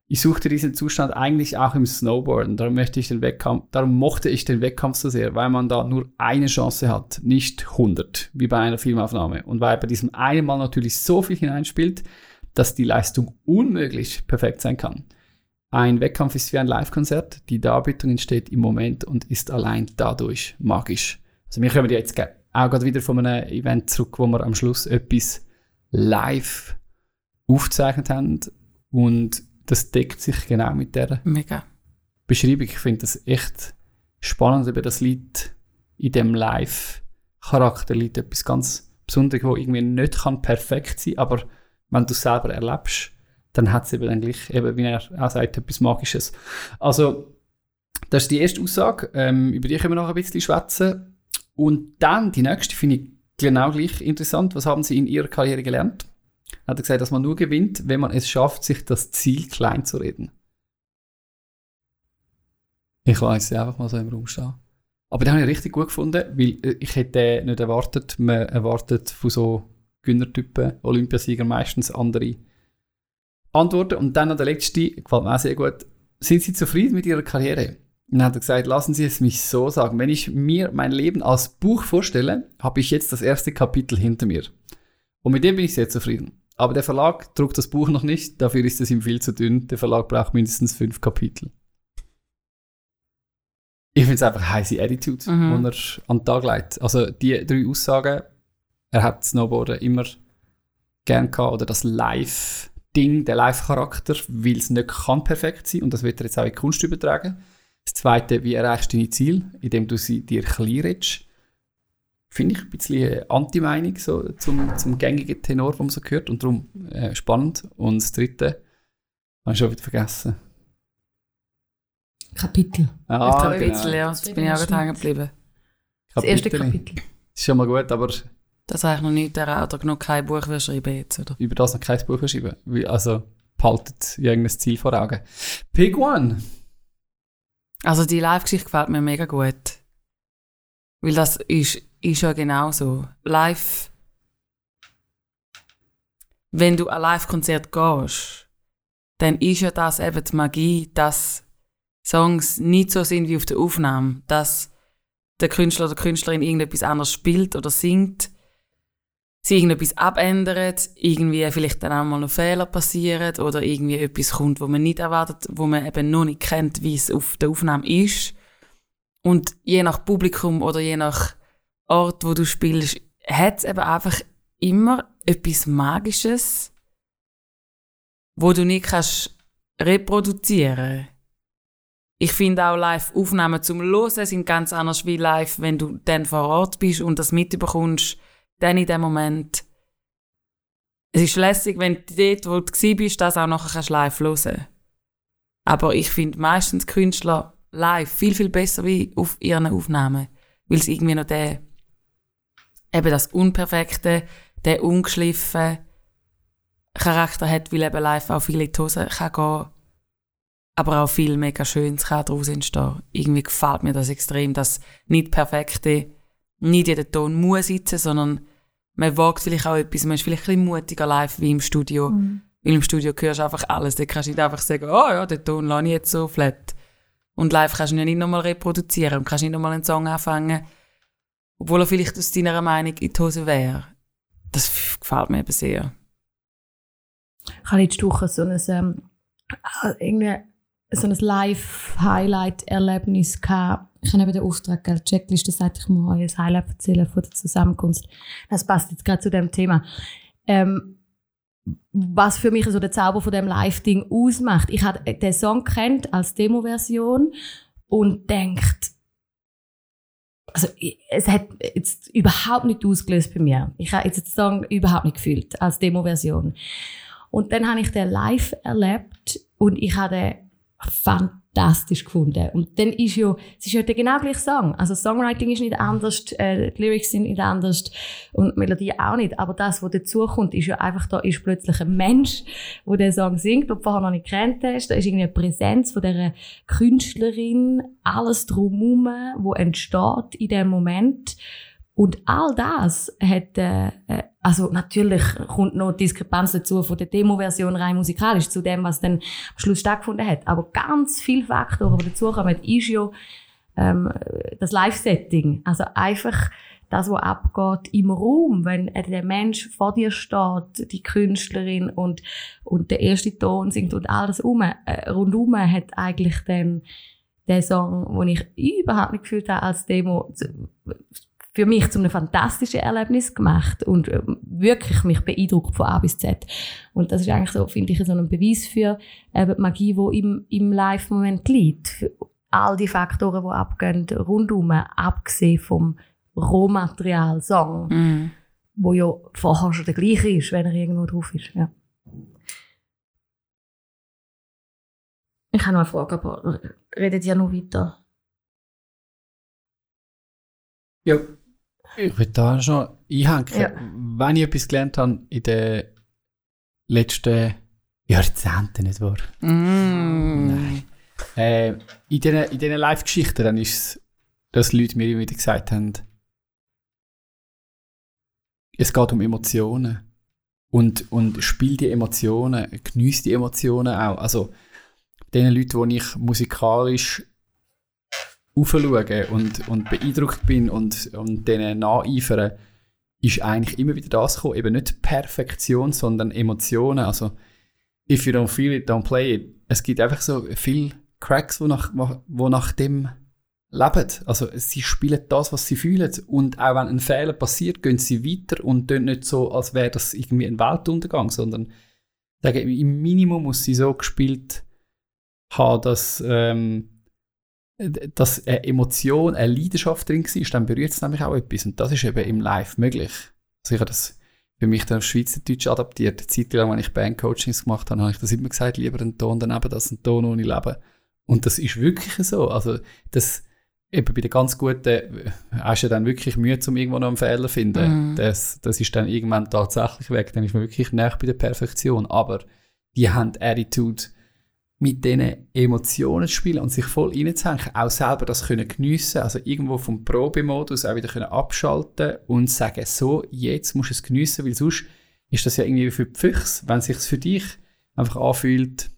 Ich suchte diesen Zustand eigentlich auch im Snowboarden. Darum, möchte ich den Wettkampf, darum mochte ich den Wettkampf so sehr, weil man da nur eine Chance hat, nicht 100, wie bei einer Filmaufnahme. Und weil bei diesem einen Mal natürlich so viel hineinspielt, dass die Leistung unmöglich perfekt sein kann. Ein Wettkampf ist wie ein Live-Konzert. Die Darbietung entsteht im Moment und ist allein dadurch magisch. Also wir kommen ja jetzt auch gerade wieder von einem Event zurück, wo wir am Schluss etwas live aufgezeichnet haben und das deckt sich genau mit der Mega. Beschreibung. Ich finde das echt spannend, über das Lied in dem Live-Charakter liegt etwas ganz Besonderes, wo irgendwie nicht kann perfekt sein, aber wenn du es selber erlebst, dann hat es eben dann gleich, eben, wie er auch sagt, etwas Magisches. Also, das ist die erste Aussage. Ähm, über die können wir noch ein bisschen schwätzen. Und dann, die nächste finde ich genau gleich interessant. Was haben Sie in Ihrer Karriere gelernt? Hat er gesagt, dass man nur gewinnt, wenn man es schafft, sich das Ziel klein zu reden. Ich weiß es einfach mal so im Raum stehen. Aber den habe ich richtig gut gefunden, weil äh, ich hätte nicht erwartet, man erwartet von so Gönnertypen, Olympiasieger meistens andere Antworten. Und dann noch der letzte, gefällt mir auch sehr gut. Sind Sie zufrieden mit Ihrer Karriere? Und dann hat er gesagt, lassen Sie es mich so sagen. Wenn ich mir mein Leben als Buch vorstelle, habe ich jetzt das erste Kapitel hinter mir. Und mit dem bin ich sehr zufrieden. Aber der Verlag druckt das Buch noch nicht, dafür ist es ihm viel zu dünn. Der Verlag braucht mindestens fünf Kapitel. Ich finde es einfach heiße Attitude, Mhm. die er an den Tag legt. Also die drei Aussagen, er hat Snowboarden immer gern gehabt, oder das Live-Ding, der Live-Charakter, weil es nicht kann perfekt sein und das wird er jetzt auch in die Kunst übertragen. Das zweite, wie erreichst du deine Ziele, indem du sie dir klein redest. Finde ich ein bisschen eine Anti-Meinung so zum, zum gängigen Tenor, den man so hört und darum äh, spannend. Und das dritte, habe ich schon wieder vergessen. Kapitel. Ah, ein bisschen, ja. Jetzt bin ich auch hängen geblieben. Das erste. Kapitel. Ist schon mal gut, aber Das habe ich noch nicht der oder noch kein Buch will schreiben jetzt, oder? über das noch kein Buch schreiben. Also behaltet irgendein Ziel vor Augen. Pig One. Also die Live-Geschichte gefällt mir mega gut. Weil das ist, ist ja genau so. Live. Wenn du ein Live-Konzert gehst, dann ist ja das eben die Magie, dass Songs nicht so sind wie auf der Aufnahme. Dass der Künstler oder Künstlerin irgendetwas anderes spielt oder singt, sie irgendetwas abändert, irgendwie vielleicht dann auch mal noch Fehler passieren oder irgendwie etwas kommt, wo man nicht erwartet, wo man eben noch nicht kennt, wie es auf der Aufnahme ist. Und je nach Publikum oder je nach Ort, wo du spielst, hat es eben einfach immer etwas Magisches, wo du nicht kannst reproduzieren. Ich finde auch Live-Aufnahmen zum Hören sind ganz anders wie live, wenn du dann vor Ort bist und das mitbekommst, dann in dem Moment. Es ist lässig, wenn du dort, wo du bist, das auch nachher kannst live hören. Aber ich finde meistens Künstler live viel, viel besser wie auf ihren Aufnahmen. Weil es irgendwie noch der, eben das Unperfekte, der ungeschliffen Charakter hat, weil eben live auch viel in die Hose kann gehen aber auch viel mega Schönes kann daraus entstehen. Irgendwie gefällt mir das extrem, dass nicht perfekte, nicht jeder Ton muss sitzen, sondern man wagt vielleicht auch etwas, man ist vielleicht ein bisschen mutiger live wie im Studio. Weil im Studio hörst du einfach alles, da kannst du nicht einfach sagen, oh ja, den Ton lasse ich jetzt so flat. Und live kannst du ihn nicht nochmal reproduzieren und kannst nicht nochmal einen Song anfangen, obwohl er vielleicht aus deiner Meinung in die Hose wäre. Das gefällt mir eben sehr. Ich habe letzte Woche so ein, ähm, äh, irgendwie so ein Live-Highlight-Erlebnis gehabt. Ich habe den Auftrag gegeben, Checkliste, sagt ich mal ein Highlight erzählen von der Zusammenkunft. Das passt jetzt gerade zu dem Thema. Ähm, was für mich so der Zauber von dem Live-Ding ausmacht. Ich habe den Song kennt als Demo-Version und denkt, also es hat jetzt überhaupt nicht ausgelöst bei mir. Ich habe jetzt den Song überhaupt nicht gefühlt als Demo-Version. Und dann habe ich den live erlebt und ich habe den fantastisch gefunden. Und dann ist ja, es ist ja der genau gleiche Song. Also Songwriting ist nicht anders, äh, die Lyrics sind nicht anders und die Melodie auch nicht. Aber das, was dazukommt, ist ja einfach, da ist plötzlich ein Mensch, der den Song singt, den du vorher noch nicht kennt hast. Da ist irgendwie eine Präsenz von dieser Künstlerin, alles drumherum, wo entsteht in dem Moment. Und all das hat, äh, also natürlich kommt noch Diskrepanz dazu von der Demo-Version rein musikalisch zu dem, was dann am Schluss stattgefunden hat. Aber ganz viele Faktoren, die dazukommen, ist ja ähm, das Live-Setting. Also einfach das, was abgeht im Raum, wenn der Mensch vor dir steht, die Künstlerin und, und der erste Ton singt und alles um, äh, rundum hat eigentlich dann der Song, den ich überhaupt nicht gefühlt habe als Demo, für mich zu einem fantastischen Erlebnis gemacht und äh, wirklich mich beeindruckt von A bis Z. Und das ist eigentlich so, finde ich, so ein Beweis für eben die Magie, die im, im Live-Moment liegt. Für all die Faktoren, die abgehen, rundum, abgesehen vom Rohmaterial-Song, Mhm. wo ja vorher schon der gleiche ist, wenn er irgendwo drauf ist. Ja. Ich habe noch eine Frage, aber redet ihr noch weiter? Ja. Ich würde da schon einhängen. Ja. Wenn ich etwas gelernt habe in den letzten Jahrzehnten, nicht wahr? Mm. Nein. Äh, in diesen in Live-Geschichten dann ist es, dass Leute mir immer wieder gesagt haben, es geht um Emotionen. Und, und spiel die Emotionen, genieß die Emotionen auch. Also, den Leuten, die ich musikalisch aufschaue und, und beeindruckt bin und, und denen nacheifere, ist eigentlich immer wieder das gekommen. Eben nicht Perfektion, sondern Emotionen. Also, if you don't feel it, don't play it. Es gibt einfach so viele Cracks, die nach, wo nach dem leben. Also, sie spielen das, was sie fühlen. Und auch wenn ein Fehler passiert, gehen sie weiter und tun nicht so, als wäre das irgendwie ein Weltuntergang, sondern sagen, im Minimum muss sie so gespielt haben, dass, ähm, dass eine Emotion, eine Leidenschaft drin war, dann berührt es nämlich auch etwas. Und das ist eben im Live möglich. Also ich habe das für mich dann auf Schweizerdeutsch adaptiert. Eine Zeit lang, wenn ich Bandcoachings gemacht habe, habe ich das immer gesagt, lieber einen Ton daneben als einen Ton ohne Leben. Und das ist wirklich so. Also das, eben bei den ganz Guten hast du dann wirklich Mühe, um irgendwo noch einen Fehler zu finden. Mhm. Das, das ist dann irgendwann tatsächlich weg. Dann ist man wirklich näher bei der Perfektion. Aber die haben Attitude, mit diesen Emotionen zu spielen und sich voll reinzuhängen, auch selber das können geniessen, also irgendwo vom Probemodus auch wieder können abschalten und sagen, so, jetzt musst du es geniessen, weil sonst ist das ja irgendwie für die Füchse, wenn es sich für dich einfach anfühlt,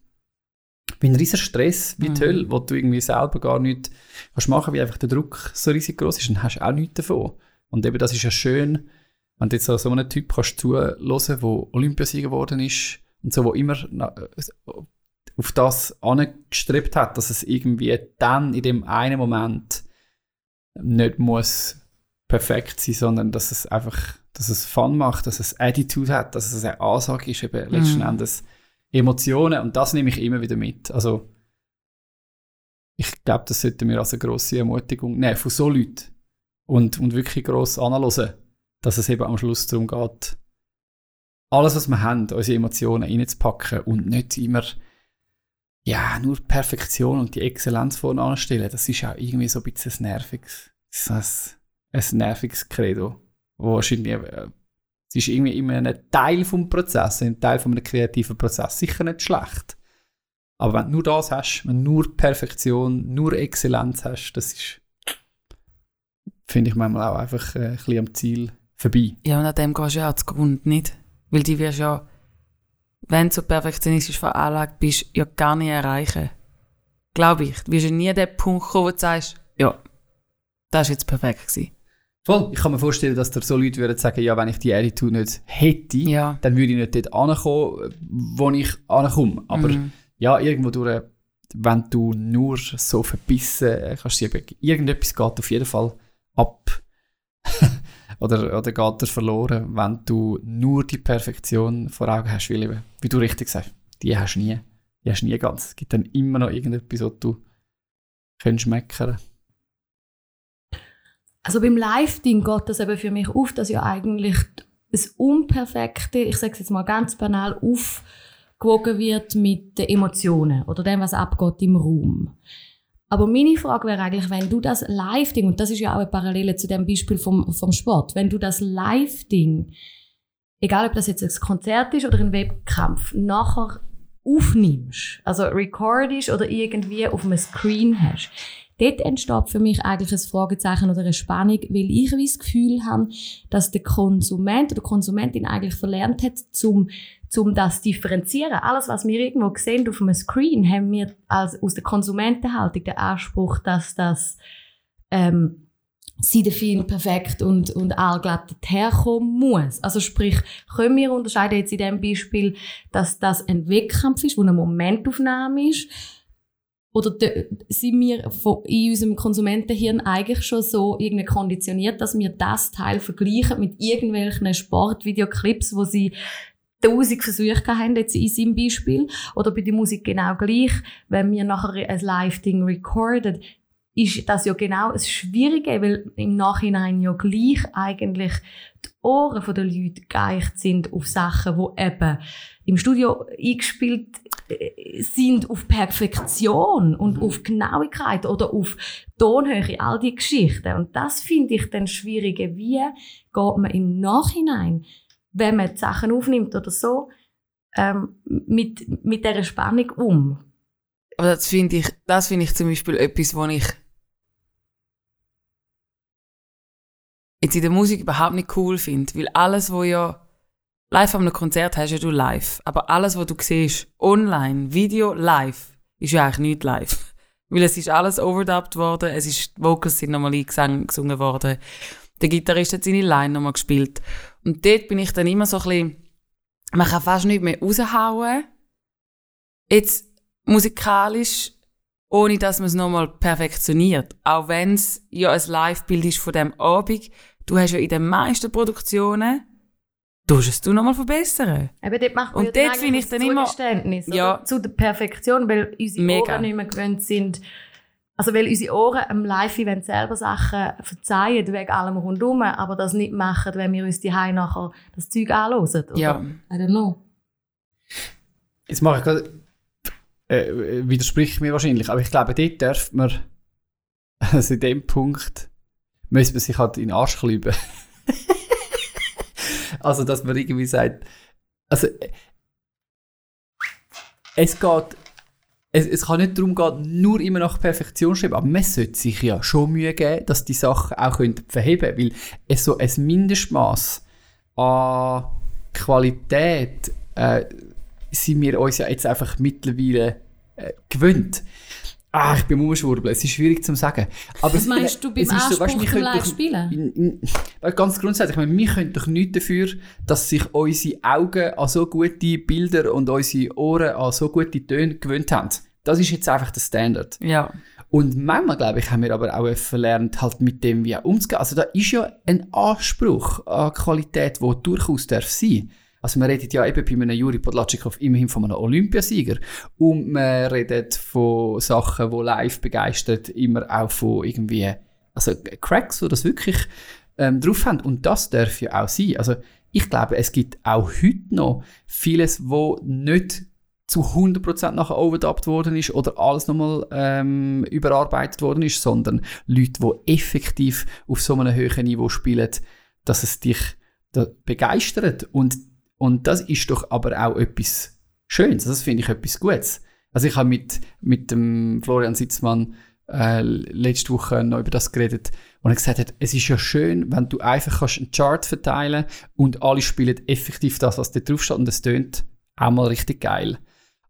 wie ein riesiger Stress, wie Mhm. die Hölle, wo du irgendwie selber gar nicht kannst machen, weil einfach der Druck so riesig groß ist, dann hast du auch nichts davon. Und eben das ist ja schön, wenn du jetzt so einen Typ kannst zuhören, der Olympiasieger geworden ist und so, wo immer auf das angestrebt hat, dass es irgendwie dann in dem einen Moment nicht muss perfekt sein, sondern dass es einfach, dass es Fun macht, dass es Attitude hat, dass es eine Ansage ist, eben letzten Mhm. Endes Emotionen und das nehme ich immer wieder mit. Also ich glaube, das sollten wir als eine grosse Ermutigung nehmen von so Leuten und, und wirklich gross analysen, dass es eben am Schluss darum geht, alles, was wir haben, unsere Emotionen reinzupacken und nicht immer ja, nur Perfektion und die Exzellenz vorne anstellen, das ist auch irgendwie so ein bisschen ein nerviges, so ein, ein nerviges Credo, wo wahrscheinlich, äh, es ist irgendwie immer ein Teil vom Prozess, ein Teil von einem kreativen Prozess, sicher nicht schlecht. Aber wenn du nur das hast, wenn du nur Perfektion, nur Exzellenz hast, das ist, finde ich manchmal auch einfach äh, ein bisschen am Ziel vorbei. Ja, und an dem gehst du ja auch zugrunde nicht. Weil die wirst ja, wenn du so perfektionistisch veranlagt bist, ja gar nicht erreichen. Glaube ich. Du wirst ja nie an den Punkt kommen, wo du sagst, ja, das war jetzt perfekt. Gewesen. Voll. Ich kann mir vorstellen, dass da so Leute würden sagen, ja, wenn ich die Attitude nicht hätte, Ja. dann würde ich nicht dort ankommen, wo ich ankomme. Aber Mhm. ja, irgendwo durch, wenn du nur so verbissen äh, kannst, eben, irgendetwas geht auf jeden Fall ab. Oder, oder geht er verloren, wenn du nur die Perfektion vor Augen hast, weil eben, wie du richtig sagst, die hast du nie. Die hast du nie ganz. Es gibt dann immer noch irgendetwas, was du könntest meckern. Also beim Live-Ding geht das eben für mich auf, dass ja eigentlich das Unperfekte, ich sage es jetzt mal ganz banal, aufgewogen wird mit den Emotionen oder dem, was abgeht im Raum. Aber meine Frage wäre eigentlich, wenn du das Live-Ding, und das ist ja auch eine Parallele zu dem Beispiel vom, vom Sport, wenn du das Live-Ding, egal ob das jetzt ein Konzert ist oder ein Wettkampf, nachher aufnimmst, also recordest oder irgendwie auf einem Screen hast, dort entsteht für mich eigentlich ein Fragezeichen oder eine Spannung, weil ich das Gefühl habe, dass der Konsument oder Konsumentin eigentlich verlernt hat, zum, zum das zu differenzieren. Alles, was wir irgendwo sehen auf einem Screen, haben wir als, aus der Konsumentenhaltung den Anspruch, dass das ähm, sie der Film perfekt und, und allglatt herkommen muss. Also sprich, können wir unterscheiden jetzt in dem Beispiel, dass das ein Wettkampf ist, wo eine Momentaufnahme ist, oder de- sind wir in unserem Konsumentenhirn eigentlich schon so irgendwie konditioniert, dass wir das Teil vergleichen mit irgendwelchen Sportvideoclips, wo sie tausend Versuche haben, jetzt in seinem Beispiel. Oder bei der Musik genau gleich. Wenn wir nachher ein Live-Ding recorden, ist das ja genau das Schwierige, weil im Nachhinein ja gleich eigentlich die Ohren der Leute geeicht sind auf Sachen, die eben im Studio eingespielt äh, sind auf Perfektion und auf Genauigkeit oder auf Tonhöhe, all die Geschichten. Und das finde ich dann schwierige. Wie geht man im Nachhinein, wenn man die Sachen aufnimmt oder so, ähm, mit, mit dieser Spannung um? Aber das finde ich, das ich zum Beispiel etwas, wo ich jetzt in der Musik überhaupt nicht cool finde. Weil alles, wo ja live einem Konzert hast, ja du live. Aber alles, was du siehst, online, Video, live, ist ja eigentlich nicht live. Weil es ist alles overdubbed worden, es ist, Vocals sind nochmal gesungen worden. Der Gitarrist hat seine Line nochmal gespielt. Und dort bin ich dann immer so ein bisschen, man kann fast nicht mehr raushauen. Jetzt musikalisch, ohne dass man es nochmal perfektioniert. Auch wenn es ja ein Live-Bild ist von dem Abend. Du hast ja in den meisten Produktionen, tust es du nochmal verbessern. Eben, dort macht man Und ja dort finde ich dann immer-? Ja. zu der Perfektion, weil unsere Mega. Ohren nicht mehr gewöhnt sind. Also, weil unsere Ohren am Live-Event selber Sachen verzeihen, wegen allem rundum, aber das nicht machen, wenn wir uns die nachher das Zeug anhören. Oder? Ja. I don't know. Jetzt mache ich gerade, äh, widerspricht mir wahrscheinlich, aber ich glaube, dort darf man, also in dem Punkt, müsste man sich halt in den Arsch klüben. also, dass man irgendwie sagt, also, äh, es geht, es, es kann nicht darum gehen, nur immer nach Perfektion schreiben, aber man sollte sich ja schon Mühe geben, dass die Sachen auch können verheben können, weil es so ein Mindestmaß an Qualität äh, sind wir uns ja jetzt einfach mittlerweile äh, gewöhnt. Ah, ich bin umschwurbeln, es ist schwierig zu sagen. Aber Was meinst du beim ist so, weißt, wir Anspruch können doch- Live-Spielen? in- in- ganz grundsätzlich, ich meine, wir können doch nichts dafür, dass sich unsere Augen an so gute Bilder und unsere Ohren an so gute Töne gewöhnt haben. Das ist jetzt einfach der Standard. Ja. Und manchmal, glaube ich, haben wir aber auch verlernt, halt mit dem wie umzugehen. Also da ist ja ein Anspruch an Qualität, der durchaus darf sein. Also man redet ja eben bei einem Juri Podlatschikow immerhin von einem Olympiasieger. Und man redet von Sachen, die live begeistert, immer auch von irgendwie, also Cracks, die das wirklich ähm, drauf haben. Und das darf ja auch sein. Also ich glaube, es gibt auch heute noch vieles, wo nicht zu 100% nachher overdubbed worden ist oder alles nochmal ähm, überarbeitet worden ist, sondern Leute, die effektiv auf so einem höheren Niveau spielen, dass es dich begeistert. Und, und das ist doch aber auch etwas Schönes. Das finde ich etwas Gutes. Also ich habe mit, mit dem Florian Sitzmann äh, letzte Woche noch über das geredet und er gesagt hat, es ist ja schön, wenn du einfach kannst einen Chart verteilen und alle spielen effektiv das, was da drauf steht und es tönt auch mal richtig geil.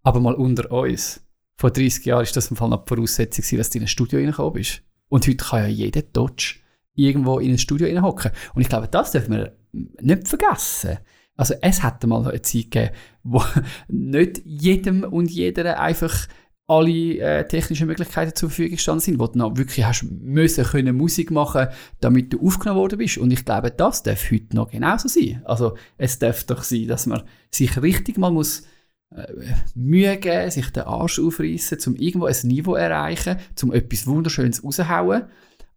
Aber mal unter uns. Vor 30 Jahren ist das im Fall noch die Voraussetzung, dass du in ein Studio reingekommen bist. Und heute kann ja jeder Dodge irgendwo in ein Studio reinhocken. Und ich glaube, das dürfen wir nicht vergessen. Also es hätte mal eine Zeit gegeben, wo nicht jedem und jeder einfach alle äh, technischen Möglichkeiten zur Verfügung gestanden sind, wo du noch wirklich hast müssen können Musik machen, damit du aufgenommen worden bist. Und ich glaube, das darf heute noch genauso sein. Also es darf doch sein, dass man sich richtig mal muss äh, Mühe geben, sich den Arsch aufreißen, um irgendwo ein Niveau erreichen, um etwas Wunderschönes rauszuhauen.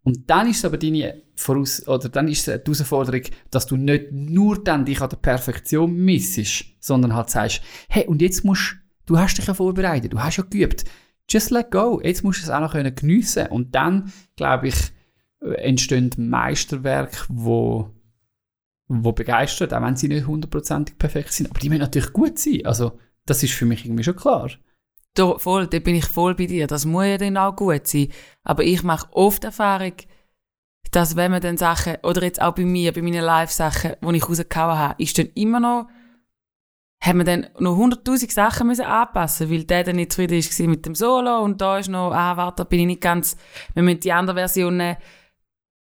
Und dann ist es aber deine Voraus oder dann ist die Herausforderung, dass du nicht nur dann dich an der Perfektion missest, sondern halt sagst, hey, und jetzt musst du hast dich ja vorbereitet, du hast ja geübt. Just let go. Jetzt musst du es auch noch können geniessen. Und dann, glaube ich, entstehen Meisterwerke, wo, wo begeistern, auch wenn sie nicht hundertprozentig perfekt sind. Aber die müssen natürlich gut sein. Also, das ist für mich irgendwie schon klar. Da, voll, da bin ich voll bei dir. Das muss ja dann auch gut sein. Aber ich mache oft Erfahrung, dass wenn man dann Sachen, oder jetzt auch bei mir, bei meinen Live-Sachen, die ich rausgehauen habe, ist dann immer noch, haben wir dann noch 100'000 Sachen müssen anpassen, weil der dann nicht zufrieden war mit dem Solo und da ist noch, ah, warte, bin ich nicht ganz, wir müssen die andere Version nehmen.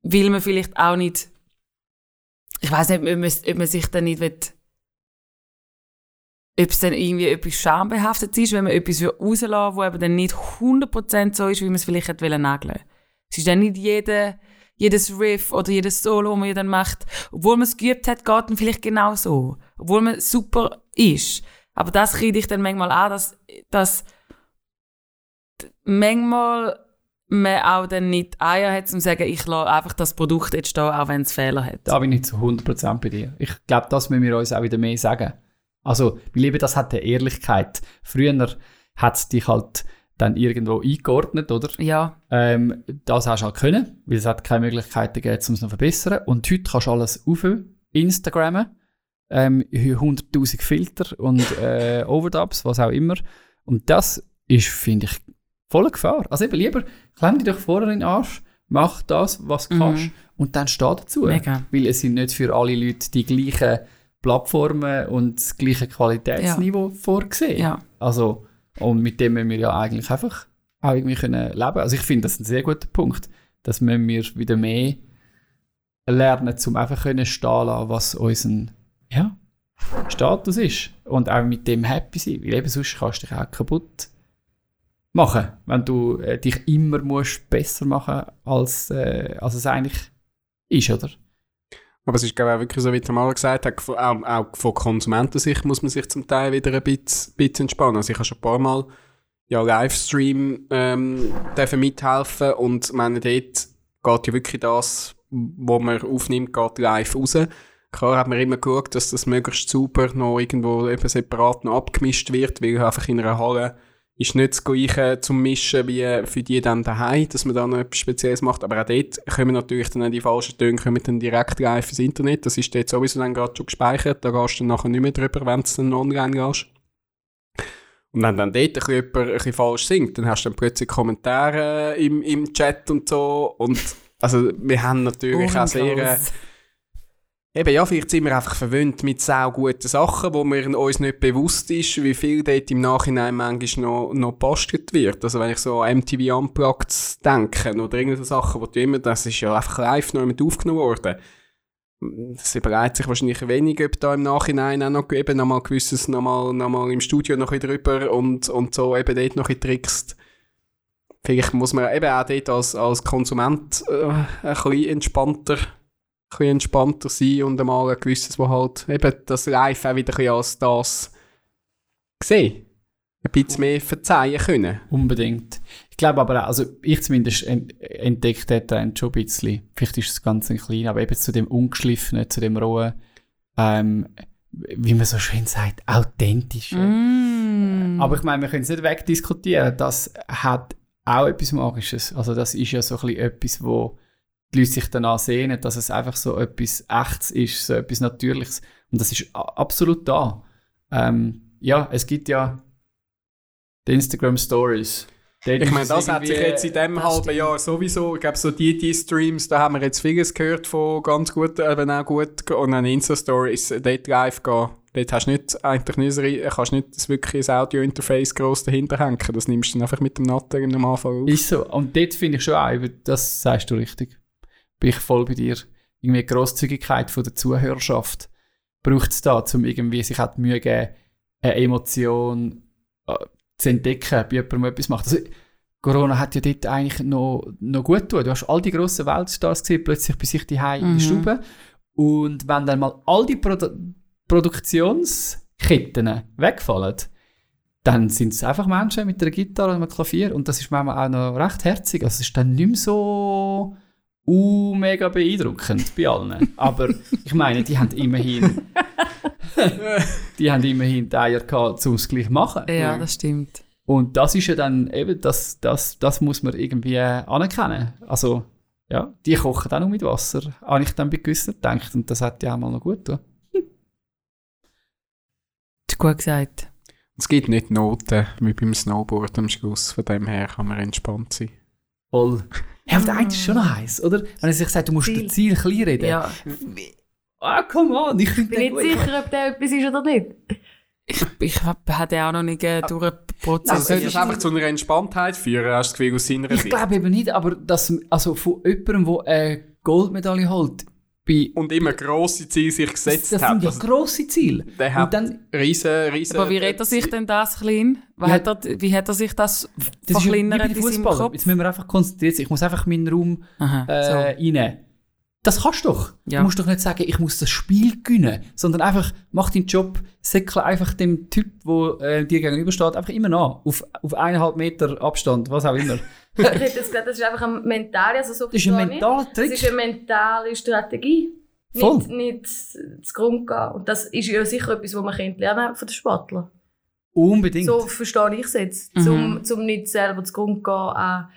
will man vielleicht auch nicht, ich weiß nicht, ob man, ob man sich dann nicht will, ob es dann irgendwie etwas schambehaftet ist, wenn man etwas rauslassen wo eben dann nicht 100% so ist, wie man es vielleicht hätte wollen nageln. Es ist dann nicht jede, jedes Riff oder jedes Solo, das man dann macht, obwohl man es geübt hat, geht dann vielleicht genau so. Obwohl man super ist. Aber das kriege ich dann manchmal an, dass, dass manchmal man auch dann nicht Eier hat, um zu sagen, ich lasse einfach das Produkt jetzt stehen, auch wenn es Fehler hat. Da bin ich zu 100% bei dir. Ich glaube, das müssen wir uns auch wieder mehr sagen. Also, wir lieben, das hat eine Ehrlichkeit. Früher hat es dich halt dann irgendwo eingeordnet, oder? Ja, Ähm, das hast du halt können, weil es hat keine Möglichkeiten gegeben, um es noch zu verbessern. Und heute kannst du alles auf Instagrammen, ähm, 100'000 Filter und äh, Overdubs, was auch immer. Und das ist, finde ich, voller Gefahr. Also eben lieber, klemm dich doch vorher in den Arsch, mach das, was du Mhm. kannst und dann steh dazu. Mega. Weil es sind nicht für alle Leute die gleichen Plattformen und das gleiche Qualitätsniveau vorgesehen. ja. Also, und mit dem müssen wir ja eigentlich einfach auch irgendwie können leben. Also ich finde das ein sehr guter Punkt, dass wir wieder mehr lernen, um einfach können stehen lassen, was unser ja, Status ist. Und auch mit dem happy sein, weil eben sonst kannst du dich auch kaputt machen, wenn du äh, dich immer musst besser machen als, äh, als es eigentlich ist, oder? Aber es ist, glaube ich, auch wirklich so, wie Tamara gesagt hat, auch, auch von Konsumentensicht muss man sich zum Teil wieder ein bisschen, bisschen entspannen. Also ich habe schon ein paar Mal ja, Livestream ähm, dürfen mithelfen und meine, dort geht ja wirklich das, was man aufnimmt, geht live raus. Klar hat man immer geschaut, dass das möglichst sauber noch irgendwo eben separat noch abgemischt wird, weil einfach in einer Halle ist nicht das Gleiche zum Mischen wie für die dann daheim, dass man da noch etwas Spezielles macht. Aber auch dort kommen natürlich dann die falschen Töne kommen dann direkt live ins Internet. Das ist dort sowieso dann gerade schon gespeichert. Da gehst du dann nachher nicht mehr drüber, wenn du dann online gehst. Und wenn dann dort ein bisschen jemand ein falsch singt, dann hast du dann plötzlich Kommentare im, im Chat und so. Und also wir haben natürlich auch sehr... Äh, Ohrengross. Eben, ja, vielleicht sind wir einfach verwöhnt mit sehr guten Sachen, wo mir uns nicht bewusst ist, wie viel dort im Nachhinein manchmal noch, noch postet wird. Also wenn ich so an MTV Unplugged denke oder irgendwelche Sachen, wo du immer, das ist ja einfach live noch mit aufgenommen worden. Das überlegt sich wahrscheinlich wenig, ob da im Nachhinein auch noch eben nochmal gewisses nochmal, nochmal im Studio noch ein drüber und, und so eben dort noch ein trickst. Vielleicht muss man eben auch dort als, als Konsument äh, ein bisschen entspannter ein bisschen entspannter sein und einmal ein gewisses, wo halt eben das Live auch wieder ein bisschen als das sehen. Ein bisschen mehr verzeihen können. Unbedingt. Ich glaube aber auch, also ich zumindest en- entdecke den Trend schon ein bisschen. Vielleicht ist es ganz ein klein, aber eben zu dem Ungeschliffenen, zu dem Rohen, ähm, wie man so schön sagt, authentisch. Mm. Aber ich meine, wir können es nicht wegdiskutieren. Das hat auch etwas Magisches. Also das ist ja so ein bisschen etwas, wo die Leute sich danach sehnen, dass es einfach so etwas Echtes ist, so etwas Natürliches. Und das ist absolut da. Ähm, ja, es gibt ja die Instagram Stories. Dort Ich meine, das hat sich jetzt in das halben stimmt. Jahr sowieso, ich glaube, so die, die Streams, da haben wir jetzt vieles gehört von ganz gut, eben auch gut, und dann Insta-Stories, dort live gehen. Dort hast du nicht, eigentlich nicht, kannst nicht das wirklich ein Audio-Interface gross dahinter hängen. Das nimmst du dann einfach mit dem Natter am Anfang auf. Ist so. Und dort finde ich schon auch, das sagst du richtig. Bin ich voll bei dir. Irgendwie die Grosszügigkeit von der Zuhörerschaft braucht es da, um irgendwie sich auch die Mühe geben, eine Emotion äh, zu entdecken, bei jemandem etwas macht. Also, Corona hat ja dort eigentlich noch, noch gut getan. Du hast all die grossen Weltstars gesehen, plötzlich bei sich die in der Mhm. Stube. Und wenn dann mal all die Produ Produktionsketten wegfallen, dann sind es einfach Menschen mit einer Gitarre und einem Klavier und das ist manchmal auch noch recht herzig. Also es ist dann nicht mehr so uh, mega beeindruckend bei allen. Aber ich meine, die haben immerhin die haben immerhin die Eier gehabt, um es gleich machen. ja, das stimmt. Und das ist ja dann eben, das, das, das muss man irgendwie äh, anerkennen. Also, ja, die kochen auch noch mit Wasser, habe ich dann bei gewissen gedacht. Und das hat ja auch mal noch gut getan. Das ist gut gesagt. Es gibt nicht Noten wie beim Snowboard am Schluss, von dem her kann man entspannt sein. Voll. Ja, aber der eine ist schon noch heiß, oder? Wenn er sich sagt, du musst Ziel. das Ziel klein reden. Ja. Ah, come on, ich finde Ich bin nicht sicher, ob der etwas ist oder nicht. Ich, ich hab- hatte auch noch nicht äh, durch einen Prozess. Also sollte das einfach zu einer Entspanntheit führen, hast du das Gefühl aus seiner Ich glaube eben nicht, aber dass, also von jemandem, der eine Goldmedaille holt, bei, Und immer grosse Ziele sich das, gesetzt das hat. sind ja Also, grosse Ziele. der Und hat dann, riesen, riesen... Aber wie redet er sich denn das klein? Wie, Ja. hat, er, wie hat er sich das das ist ja wie verkleinert bei in seinem. Kopf? Jetzt müssen wir einfach konzentriert sein. Ich muss einfach meinen Raum Aha, äh, so. rein. Das kannst du doch. Ja. Du musst doch nicht sagen, ich muss das Spiel gewinnen, sondern einfach, mach deinen Job, säckle einfach dem Typ, der äh, dir gegenübersteht, einfach immer nach. Auf, auf eineinhalb Meter Abstand, was auch immer. Ich hätte jetzt gesagt, das ist einfach ein mental, also so Das ist ein mentaler Das Trick. ist eine mentale Strategie. Voll. Nicht, nicht zu Grund gehen. Und das ist ja sicher etwas, was man lernen von den Sportlern. Unbedingt. So verstehe ich es jetzt. Mhm. Zum, zum nicht selber zu Grund gehen an,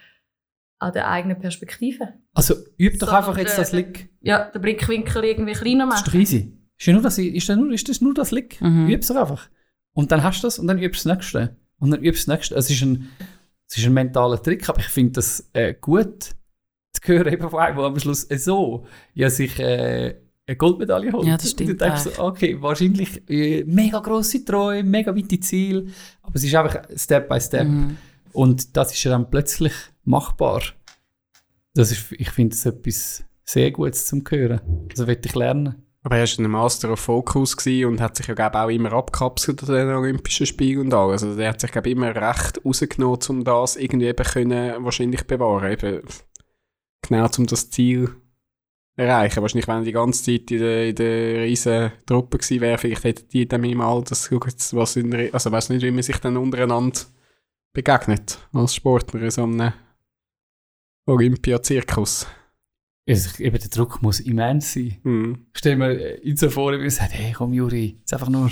an der eigenen Perspektive. Also üb doch So, einfach jetzt das Lick. Ja, den Blickwinkel irgendwie kleiner Das ist machen. doch easy. Ist, ja nur das, ist, das nur, ist das nur das Lick? Mhm. Üb's doch einfach. Und dann hast du das und dann übst du das nächste. Und dann übst du das nächste. Es ist ein, es ist ein mentaler Trick, aber ich finde das äh, gut zu hören, eben von einem, der am Schluss äh, so ja, sich äh, eine Goldmedaille holt. Ja, das stimmt Und du denkst so, okay, wahrscheinlich äh, mega grosse Träume, mega weite Ziele, aber es ist einfach Step by Step. Mhm. Und das ist ja dann plötzlich machbar. Das ist, ich finde es etwas sehr Gutes zum Hören. Also will ich lernen. Aber er war ein Master of Focus und hat sich ja auch immer abgekapselt an den Olympischen Spielen und alles. Also der hat sich immer recht rausgenommen, um das irgendwie eben können, wahrscheinlich bewahren. Eben, genau, um das Ziel erreichen. Wahrscheinlich, wenn er die ganze Zeit in der, in der riesen Truppe gewesen wäre, vielleicht hätte die dann mal das, was in, also weiß nicht, wie man sich dann untereinander begegnet als Sportler in so einem Olympiazirkus. Also, eben der Druck muss immens sein. Hm. Ich stelle mir äh, ihn so vor, wie sagt, hey komm Juri, jetzt einfach nur,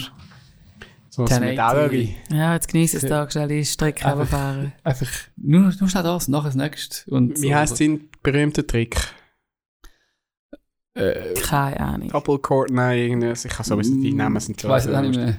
So ein 1080. Medaille. Ja, jetzt genieße es da, schnell die Strecke Einfach- runterfahren. einfach, nur, nur schnell das, nachher das nächste. Und Wie so. heisst sein berühmter Trick? Äh, Keine Ahnung. Double Court, nein, irgendwas. Ich kann sowieso die Namen sind ich weiss es auch nicht mehr.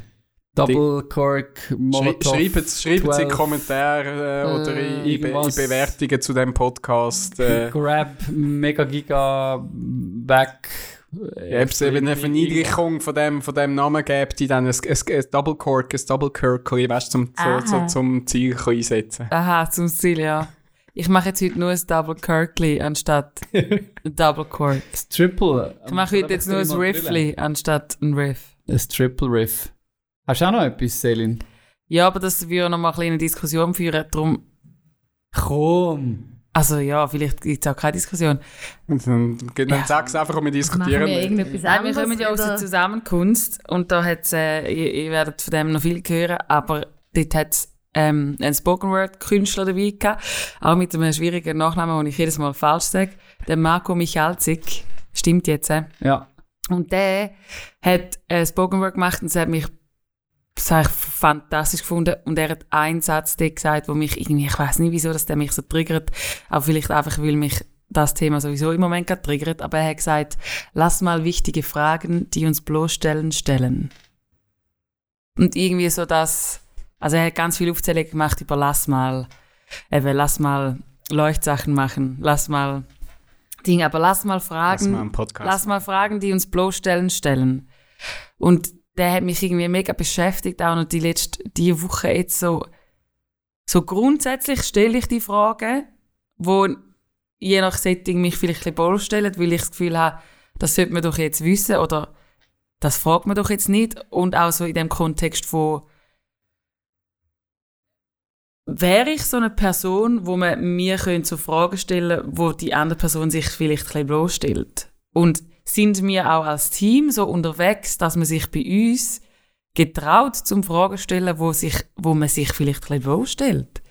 Double Cork, Molotov. schreibt es schreibt es in die 12, Kommentare äh, oder in, in, Be in irgendwas. Bewertungen zu dem Podcast. Äh, Grab, Mega Giga, Back. ja, ob es eben eine Verniedlichung von dem, von dem Namen gibt, die dann ein, ein, ein Double Cork, ein Double Kirkly, weißt, zum, so, so, zum Ziel kann einsetzen Aha, zum Ziel, ja. Ich mache jetzt heute nur ein Double Kirkly anstatt ein Double Cork. Das Triple. Ich mache heute jetzt nur ein Riffly anstatt ein Riff. Das Triple Riff. Hast du auch noch etwas, Selin? Ja, aber das würde noch mal ein eine Diskussion führen. Darum, Komm! also ja, vielleicht gibt es auch keine Diskussion. Dann, dann Ja. sag es einfach und wir diskutieren. wir irgendetwas wir kommen ja aus der oder? Zusammenkunft und da hat äh, ihr, ihr werdet von dem noch viel hören, aber dort hat es ähm, einen Spoken Word Künstler dabei gehabt, auch mit einem schwierigen Nachnamen, den ich jedes Mal falsch sage, der Marco Michalzik, stimmt jetzt, äh? Ja. Und der hat äh, Spoken Word gemacht und es hat mich das habe ich fantastisch gefunden und er hat einen Satz gesagt, wo mich irgendwie, ich weiß nicht wieso, dass der mich so triggert, aber vielleicht einfach, weil mich das Thema sowieso im Moment gerade triggert, aber er hat gesagt, lass mal wichtige Fragen, die uns bloßstellen, stellen. Und irgendwie so das, also er hat ganz viel Aufzählung gemacht über lass mal, eben lass mal Leuchtsachen machen, lass mal Dinge, aber lass mal Lass Fragen, mal einen Podcast. Lass mal Fragen, die uns bloßstellen, stellen. Und der hat mich irgendwie mega beschäftigt, auch noch die letzte, die Woche jetzt so, so grundsätzlich stelle ich die Fragen, wo je nach Setting mich vielleicht ein bisschen bloßstellen, weil ich das Gefühl habe, das sollte man doch jetzt wissen oder das fragt man doch jetzt nicht. Und auch so in dem Kontext von, wäre ich so eine Person, wo man mir so Fragen stellen, wo die andere Person sich vielleicht ein bisschen bloßstellt? Und sind wir auch als Team so unterwegs, dass man sich bei uns getraut zum Fragen stellen, wo, sich, wo man sich vielleicht ein bisschen bloßstellt?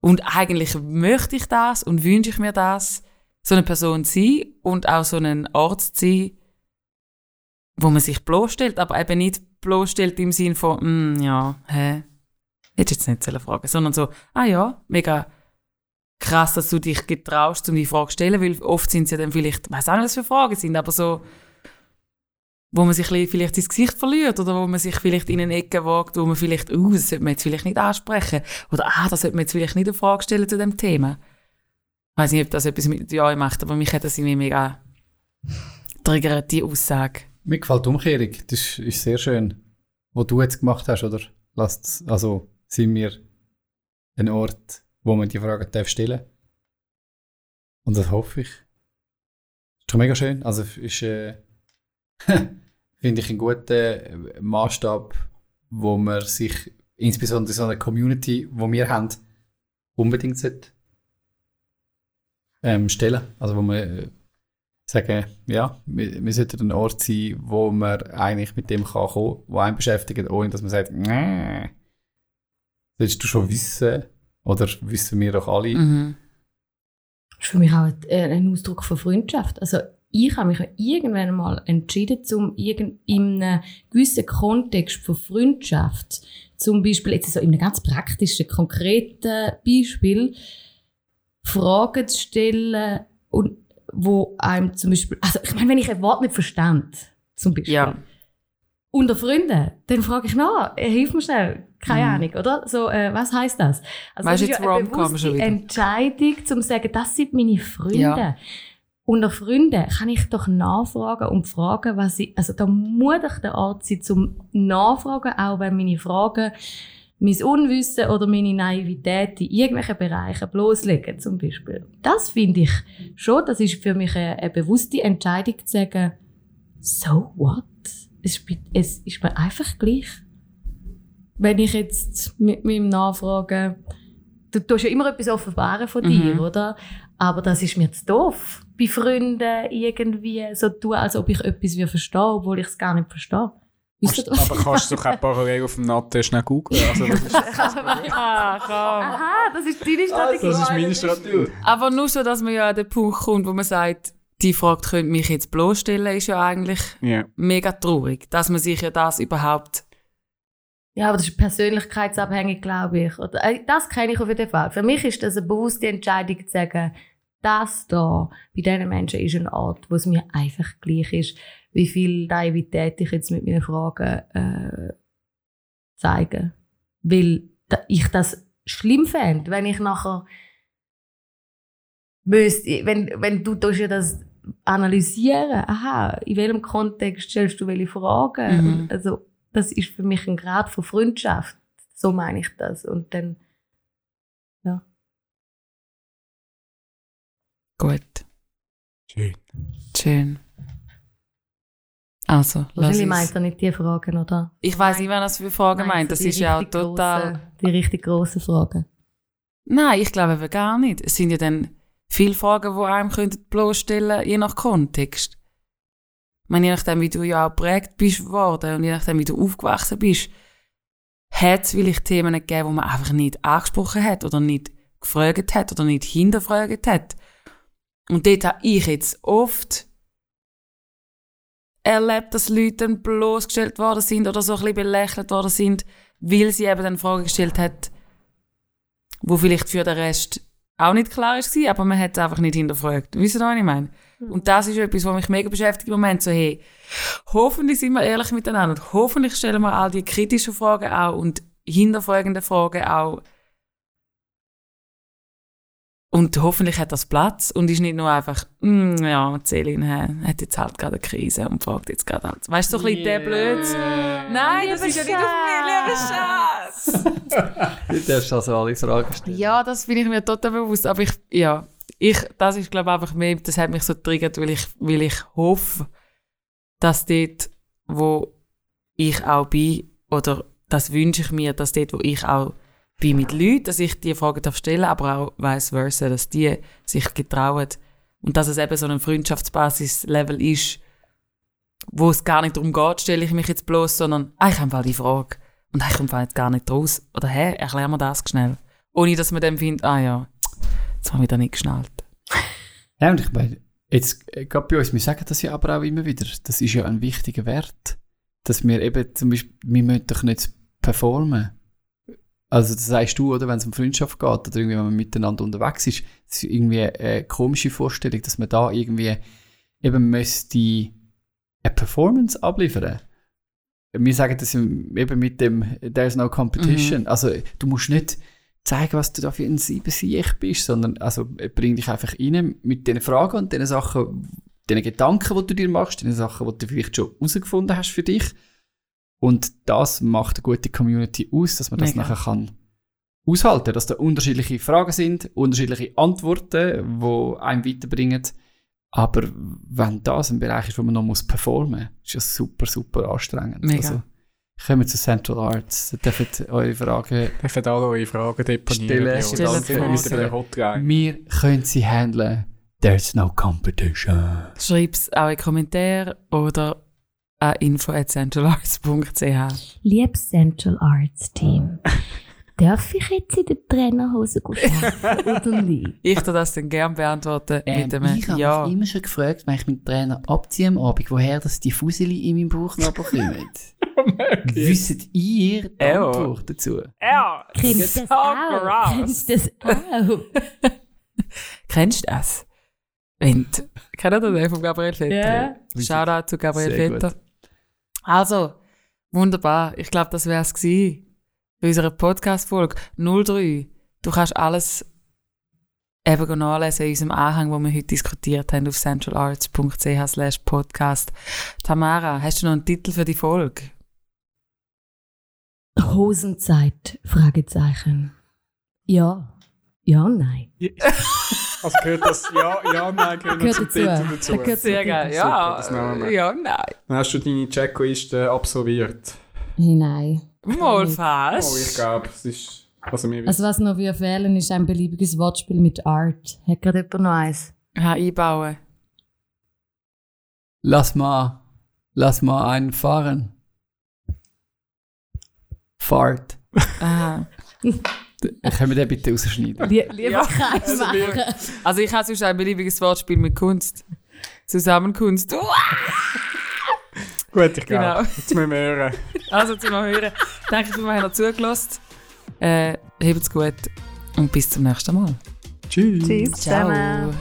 Und eigentlich möchte ich das und wünsche ich mir das, so eine Person zu sein und auch so einen Ort zu sein, wo man sich bloßstellt, aber eben nicht bloßstellt im Sinn von, «Hm, ja, hä, hättest jetzt nicht sollen fragen, sondern so, ah ja, mega krass, dass du dich getraust, um die Frage zu stellen, weil oft sind es ja dann vielleicht, ich weiß auch nicht, was für Fragen sind, aber so, wo man sich vielleicht ins Gesicht verliert oder wo man sich vielleicht in eine Ecke wagt, wo man vielleicht, uh, das sollte man jetzt vielleicht nicht ansprechen oder ah, das sollte man jetzt vielleicht nicht eine Frage stellen zu dem Thema. Ich weiß nicht, ob das etwas mit euch macht, aber mich hat das irgendwie mega triggert, die Aussage. Mir gefällt die Umkehrung. Das ist, ist sehr schön. Was du jetzt gemacht hast, oder? Lasst, also sind wir ein Ort, wo man die Fragen darf stellen Und das hoffe ich. doch mega schön. Also ist, äh, finde ich, ein guter äh, Maßstab, wo man sich insbesondere so eine Community, wo wir haben, unbedingt sollte, ähm, stellen. Also wo wir äh, sagen, ja, wir, wir sollten ein Ort sein, wo man eigentlich mit dem kann kommen, wo einen beschäftigt, ohne dass man sagt, nee, solltest du schon wissen, oder wissen wir doch alle. Mhm. Das ist für mich auch ein, äh, ein Ausdruck von Freundschaft. Also ich habe mich irgendwann mal entschieden, zum irgend, in einem gewissen Kontext von Freundschaft, zum Beispiel jetzt so in einem ganz praktischen, konkreten Beispiel, Fragen zu stellen und wo einem zum Beispiel, also ich meine, wenn ich ein Wort nicht verstand, zum Beispiel, Ja. unter Freunden, dann frage ich nach, hilf mir schnell, keine Mhm. Ahnung, oder? So, äh, was heißt das? Also Weißt das ist jetzt ja eine bewusste. Entscheidung, um zu sagen, das sind meine Freunde. Ja. Unter Freunden kann ich doch nachfragen und fragen, was ich, also da muss doch der Ort sein, zum Nachfragen, auch wenn meine Fragen mein Unwissen oder meine Naivität in irgendwelchen Bereichen bloßlegen, zum Beispiel. Das finde ich schon, das ist für mich eine, eine bewusste Entscheidung zu sagen, so what? Es, ist- es ist mir einfach gleich. Wenn ich jetzt mit meinem Nachfragen, du tust ja immer etwas offenbaren von dir, Mhm. oder? Aber das ist mir zu doof. Bei Freunden irgendwie so tun, als ob ich etwas wie verstehe, obwohl ich es gar nicht verstehe. Das? Aber kannst du doch auch parallel auf dem Natte schnell googeln. Also, das ist, Ah, komm. Aha, das ist deine Strategie. das ist meine Strategie. Aber nur so, dass man ja an den Punkt kommt, wo man sagt, die Frage könnte mich jetzt bloßstellen, ist ja eigentlich Ja. mega traurig, dass man sich ja das überhaupt. Ja, aber das ist persönlichkeitsabhängig, glaube ich. Oder, äh, das kenne ich auf jeden Fall. Für mich ist das eine bewusste Entscheidung zu sagen, das da bei diesen Menschen ist ein Ort, wo es mir einfach gleich ist, wie viel Naivität ich jetzt mit meinen Fragen äh, zeige. Weil ich das schlimm fände, wenn ich nachher müsste, wenn, wenn du ja das analysieren, aha, in welchem Kontext stellst du welche Fragen? Mhm. Also, das ist für mich ein Grad von Freundschaft. So meine ich das. Und dann, Gut, Schön. schön. Also, lass uns. meint er nicht die Fragen, oder? Ich weiß nicht, wer das für Fragen meint. Das ist ja auch total. grossen- die richtig grossen Fragen. Nein, ich glaube eben gar nicht. Es sind ja dann viele Fragen, die einem könnten bloßstellen, je nach Kontext. Meine, je nachdem, wie du ja auch geprägt bist worden und je nachdem, wie du aufgewachsen bist, hat es vielleicht Themen gegeben, die man einfach nicht angesprochen hat oder nicht gefragt hat oder nicht hinterfragt hat. Und dort habe ich jetzt oft erlebt, dass Leute dann bloßgestellt worden sind oder so ein bisschen belächelt worden sind, weil sie eben dann Fragen gestellt hat, wo vielleicht für den Rest auch nicht klar war, aber man hat es einfach nicht hinterfragt. Wisst ihr, was ich meine? Und das ist etwas, was mich mega beschäftigt im Moment. So, hey, hoffentlich sind wir ehrlich miteinander und hoffentlich stellen wir all die kritischen Fragen auch und hinterfragende Fragen auch. Und hoffentlich hat das Platz und ist nicht nur einfach, mm, ja, Celine hat jetzt halt gerade eine Krise und fragt jetzt gerade alles. Weißt du, so ein bisschen der Blödsinn. Nein, das ist ja nicht auf mir, lieber Schatz. Du darfst also alle Fragen stellen. Ja, das bin ich mir total bewusst. Aber ich, ja, ich, das ist, glaube einfach mehr, das hat mich so triggert, weil ich, weil ich hoffe, dass dort, wo ich auch bin, oder das wünsche ich mir, dass dort, wo ich auch bin mit Leuten, dass ich die Fragen darf stellen, aber auch vice versa, dass die sich getrauen. Und dass es eben so ein Freundschaftsbasis-Level ist, wo es gar nicht darum geht, stelle ich mich jetzt bloß, sondern, ah, ich habe die Frage. Und ich komme jetzt gar nicht raus. Oder, hä, erklär mir das schnell. Ohne, dass man dann findet, ah ja, jetzt haben wir da nicht geschnallt. Ja, und ich meine, jetzt, äh, gerade bei uns, wir sagen das ja aber auch immer wieder, das ist ja ein wichtiger Wert, dass wir eben zum Beispiel, wir müssen doch nicht performen. Also das sagst du, oder, wenn es um Freundschaft geht oder irgendwie, wenn man miteinander unterwegs ist, das ist irgendwie eine komische Vorstellung, dass man da irgendwie eben müsste eine Performance abliefern. Wir sagen das eben mit dem There's no competition. Also du musst nicht zeigen, was du da für ein Siebensieg bist, sondern also bring dich einfach rein mit den Fragen und den Sachen, den Gedanken, die du dir machst, den Sachen, die du vielleicht schon herausgefunden hast für dich. Und das macht eine gute Community aus, dass man das Mega. nachher kann aushalten, dass da unterschiedliche Fragen sind, unterschiedliche Antworten, die einem weiterbringen, Aber wenn das ein Bereich ist, wo man noch muss performen muss, ist das super, super anstrengend. Mega. Also, kommen wir zu Central Arts. Da dürfen eure Fragen Dürfen alle eure Fragen deponieren. Stellen- bei uns. stellen Dann sind wir Fragen. wieder bei der Hotline. Wir können sie handeln. There's no competition. Schreib's auch in Kommentare oder an info.centralarts.ch. Liebes Central Arts Team, darf ich jetzt in der Trainerhose arbeiten oder nicht? Ich tu das dann gerne beantworten mit einem Ähm, ich habe Ja. mich immer schon gefragt, wenn ich meinen Trainer abziehe am Abend, woher das die Fuseli in meinem Bauch noch bekommen. Wisst ihr die Ja. Antwort dazu? Ja, Kennst du das so auch? Kennst du das auch? Kennst du das? Wind. Kennt ihr den von Gabriel Vetter? Ja. Shoutout zu Gabriel Sehr Vetter. Also, wunderbar. Ich glaube, das wär's gewesen. Bei unserer Podcast-Folge 03. Du kannst alles eben nachlesen in unserem Anhang, wo wir heute diskutiert haben, auf centralarts.ch slash podcast. Tamara, hast du noch einen Titel für die Folge? Hosenzeit? Fragezeichen. Ja. Ja, nein. Also gehört das Ja, Ja, Nein, gehört, Gehört zum dazu. Titel dazu. Da gehört Sehr geil. Ja, das wir. ja, nein. Dann hast du deine Checkliste absolviert. Hey, nein. Mal Oh, ich fast. glaube, es ist... Also wir Also was noch wir fehlen, ist ein beliebiges Wortspiel mit Art. Hat gerade jemand noch eins? Ja, einbauen. Lass mal, lass mal einen fahren. Fart. Aha. Können wir den bitte rausschneiden? Lie lieber Ja, keins also wir- machen. Also ich habe sonst ein beliebiges Wortspiel mit Kunst. Zusammenkunst. Gut, ich glaube. Genau. Jetzt müssen wir hören. Also zum Hören. Danke, dass ihr noch zugelassen äh, Habt's gut und bis zum nächsten Mal. Tschüss. Tschüss Ciao. zusammen.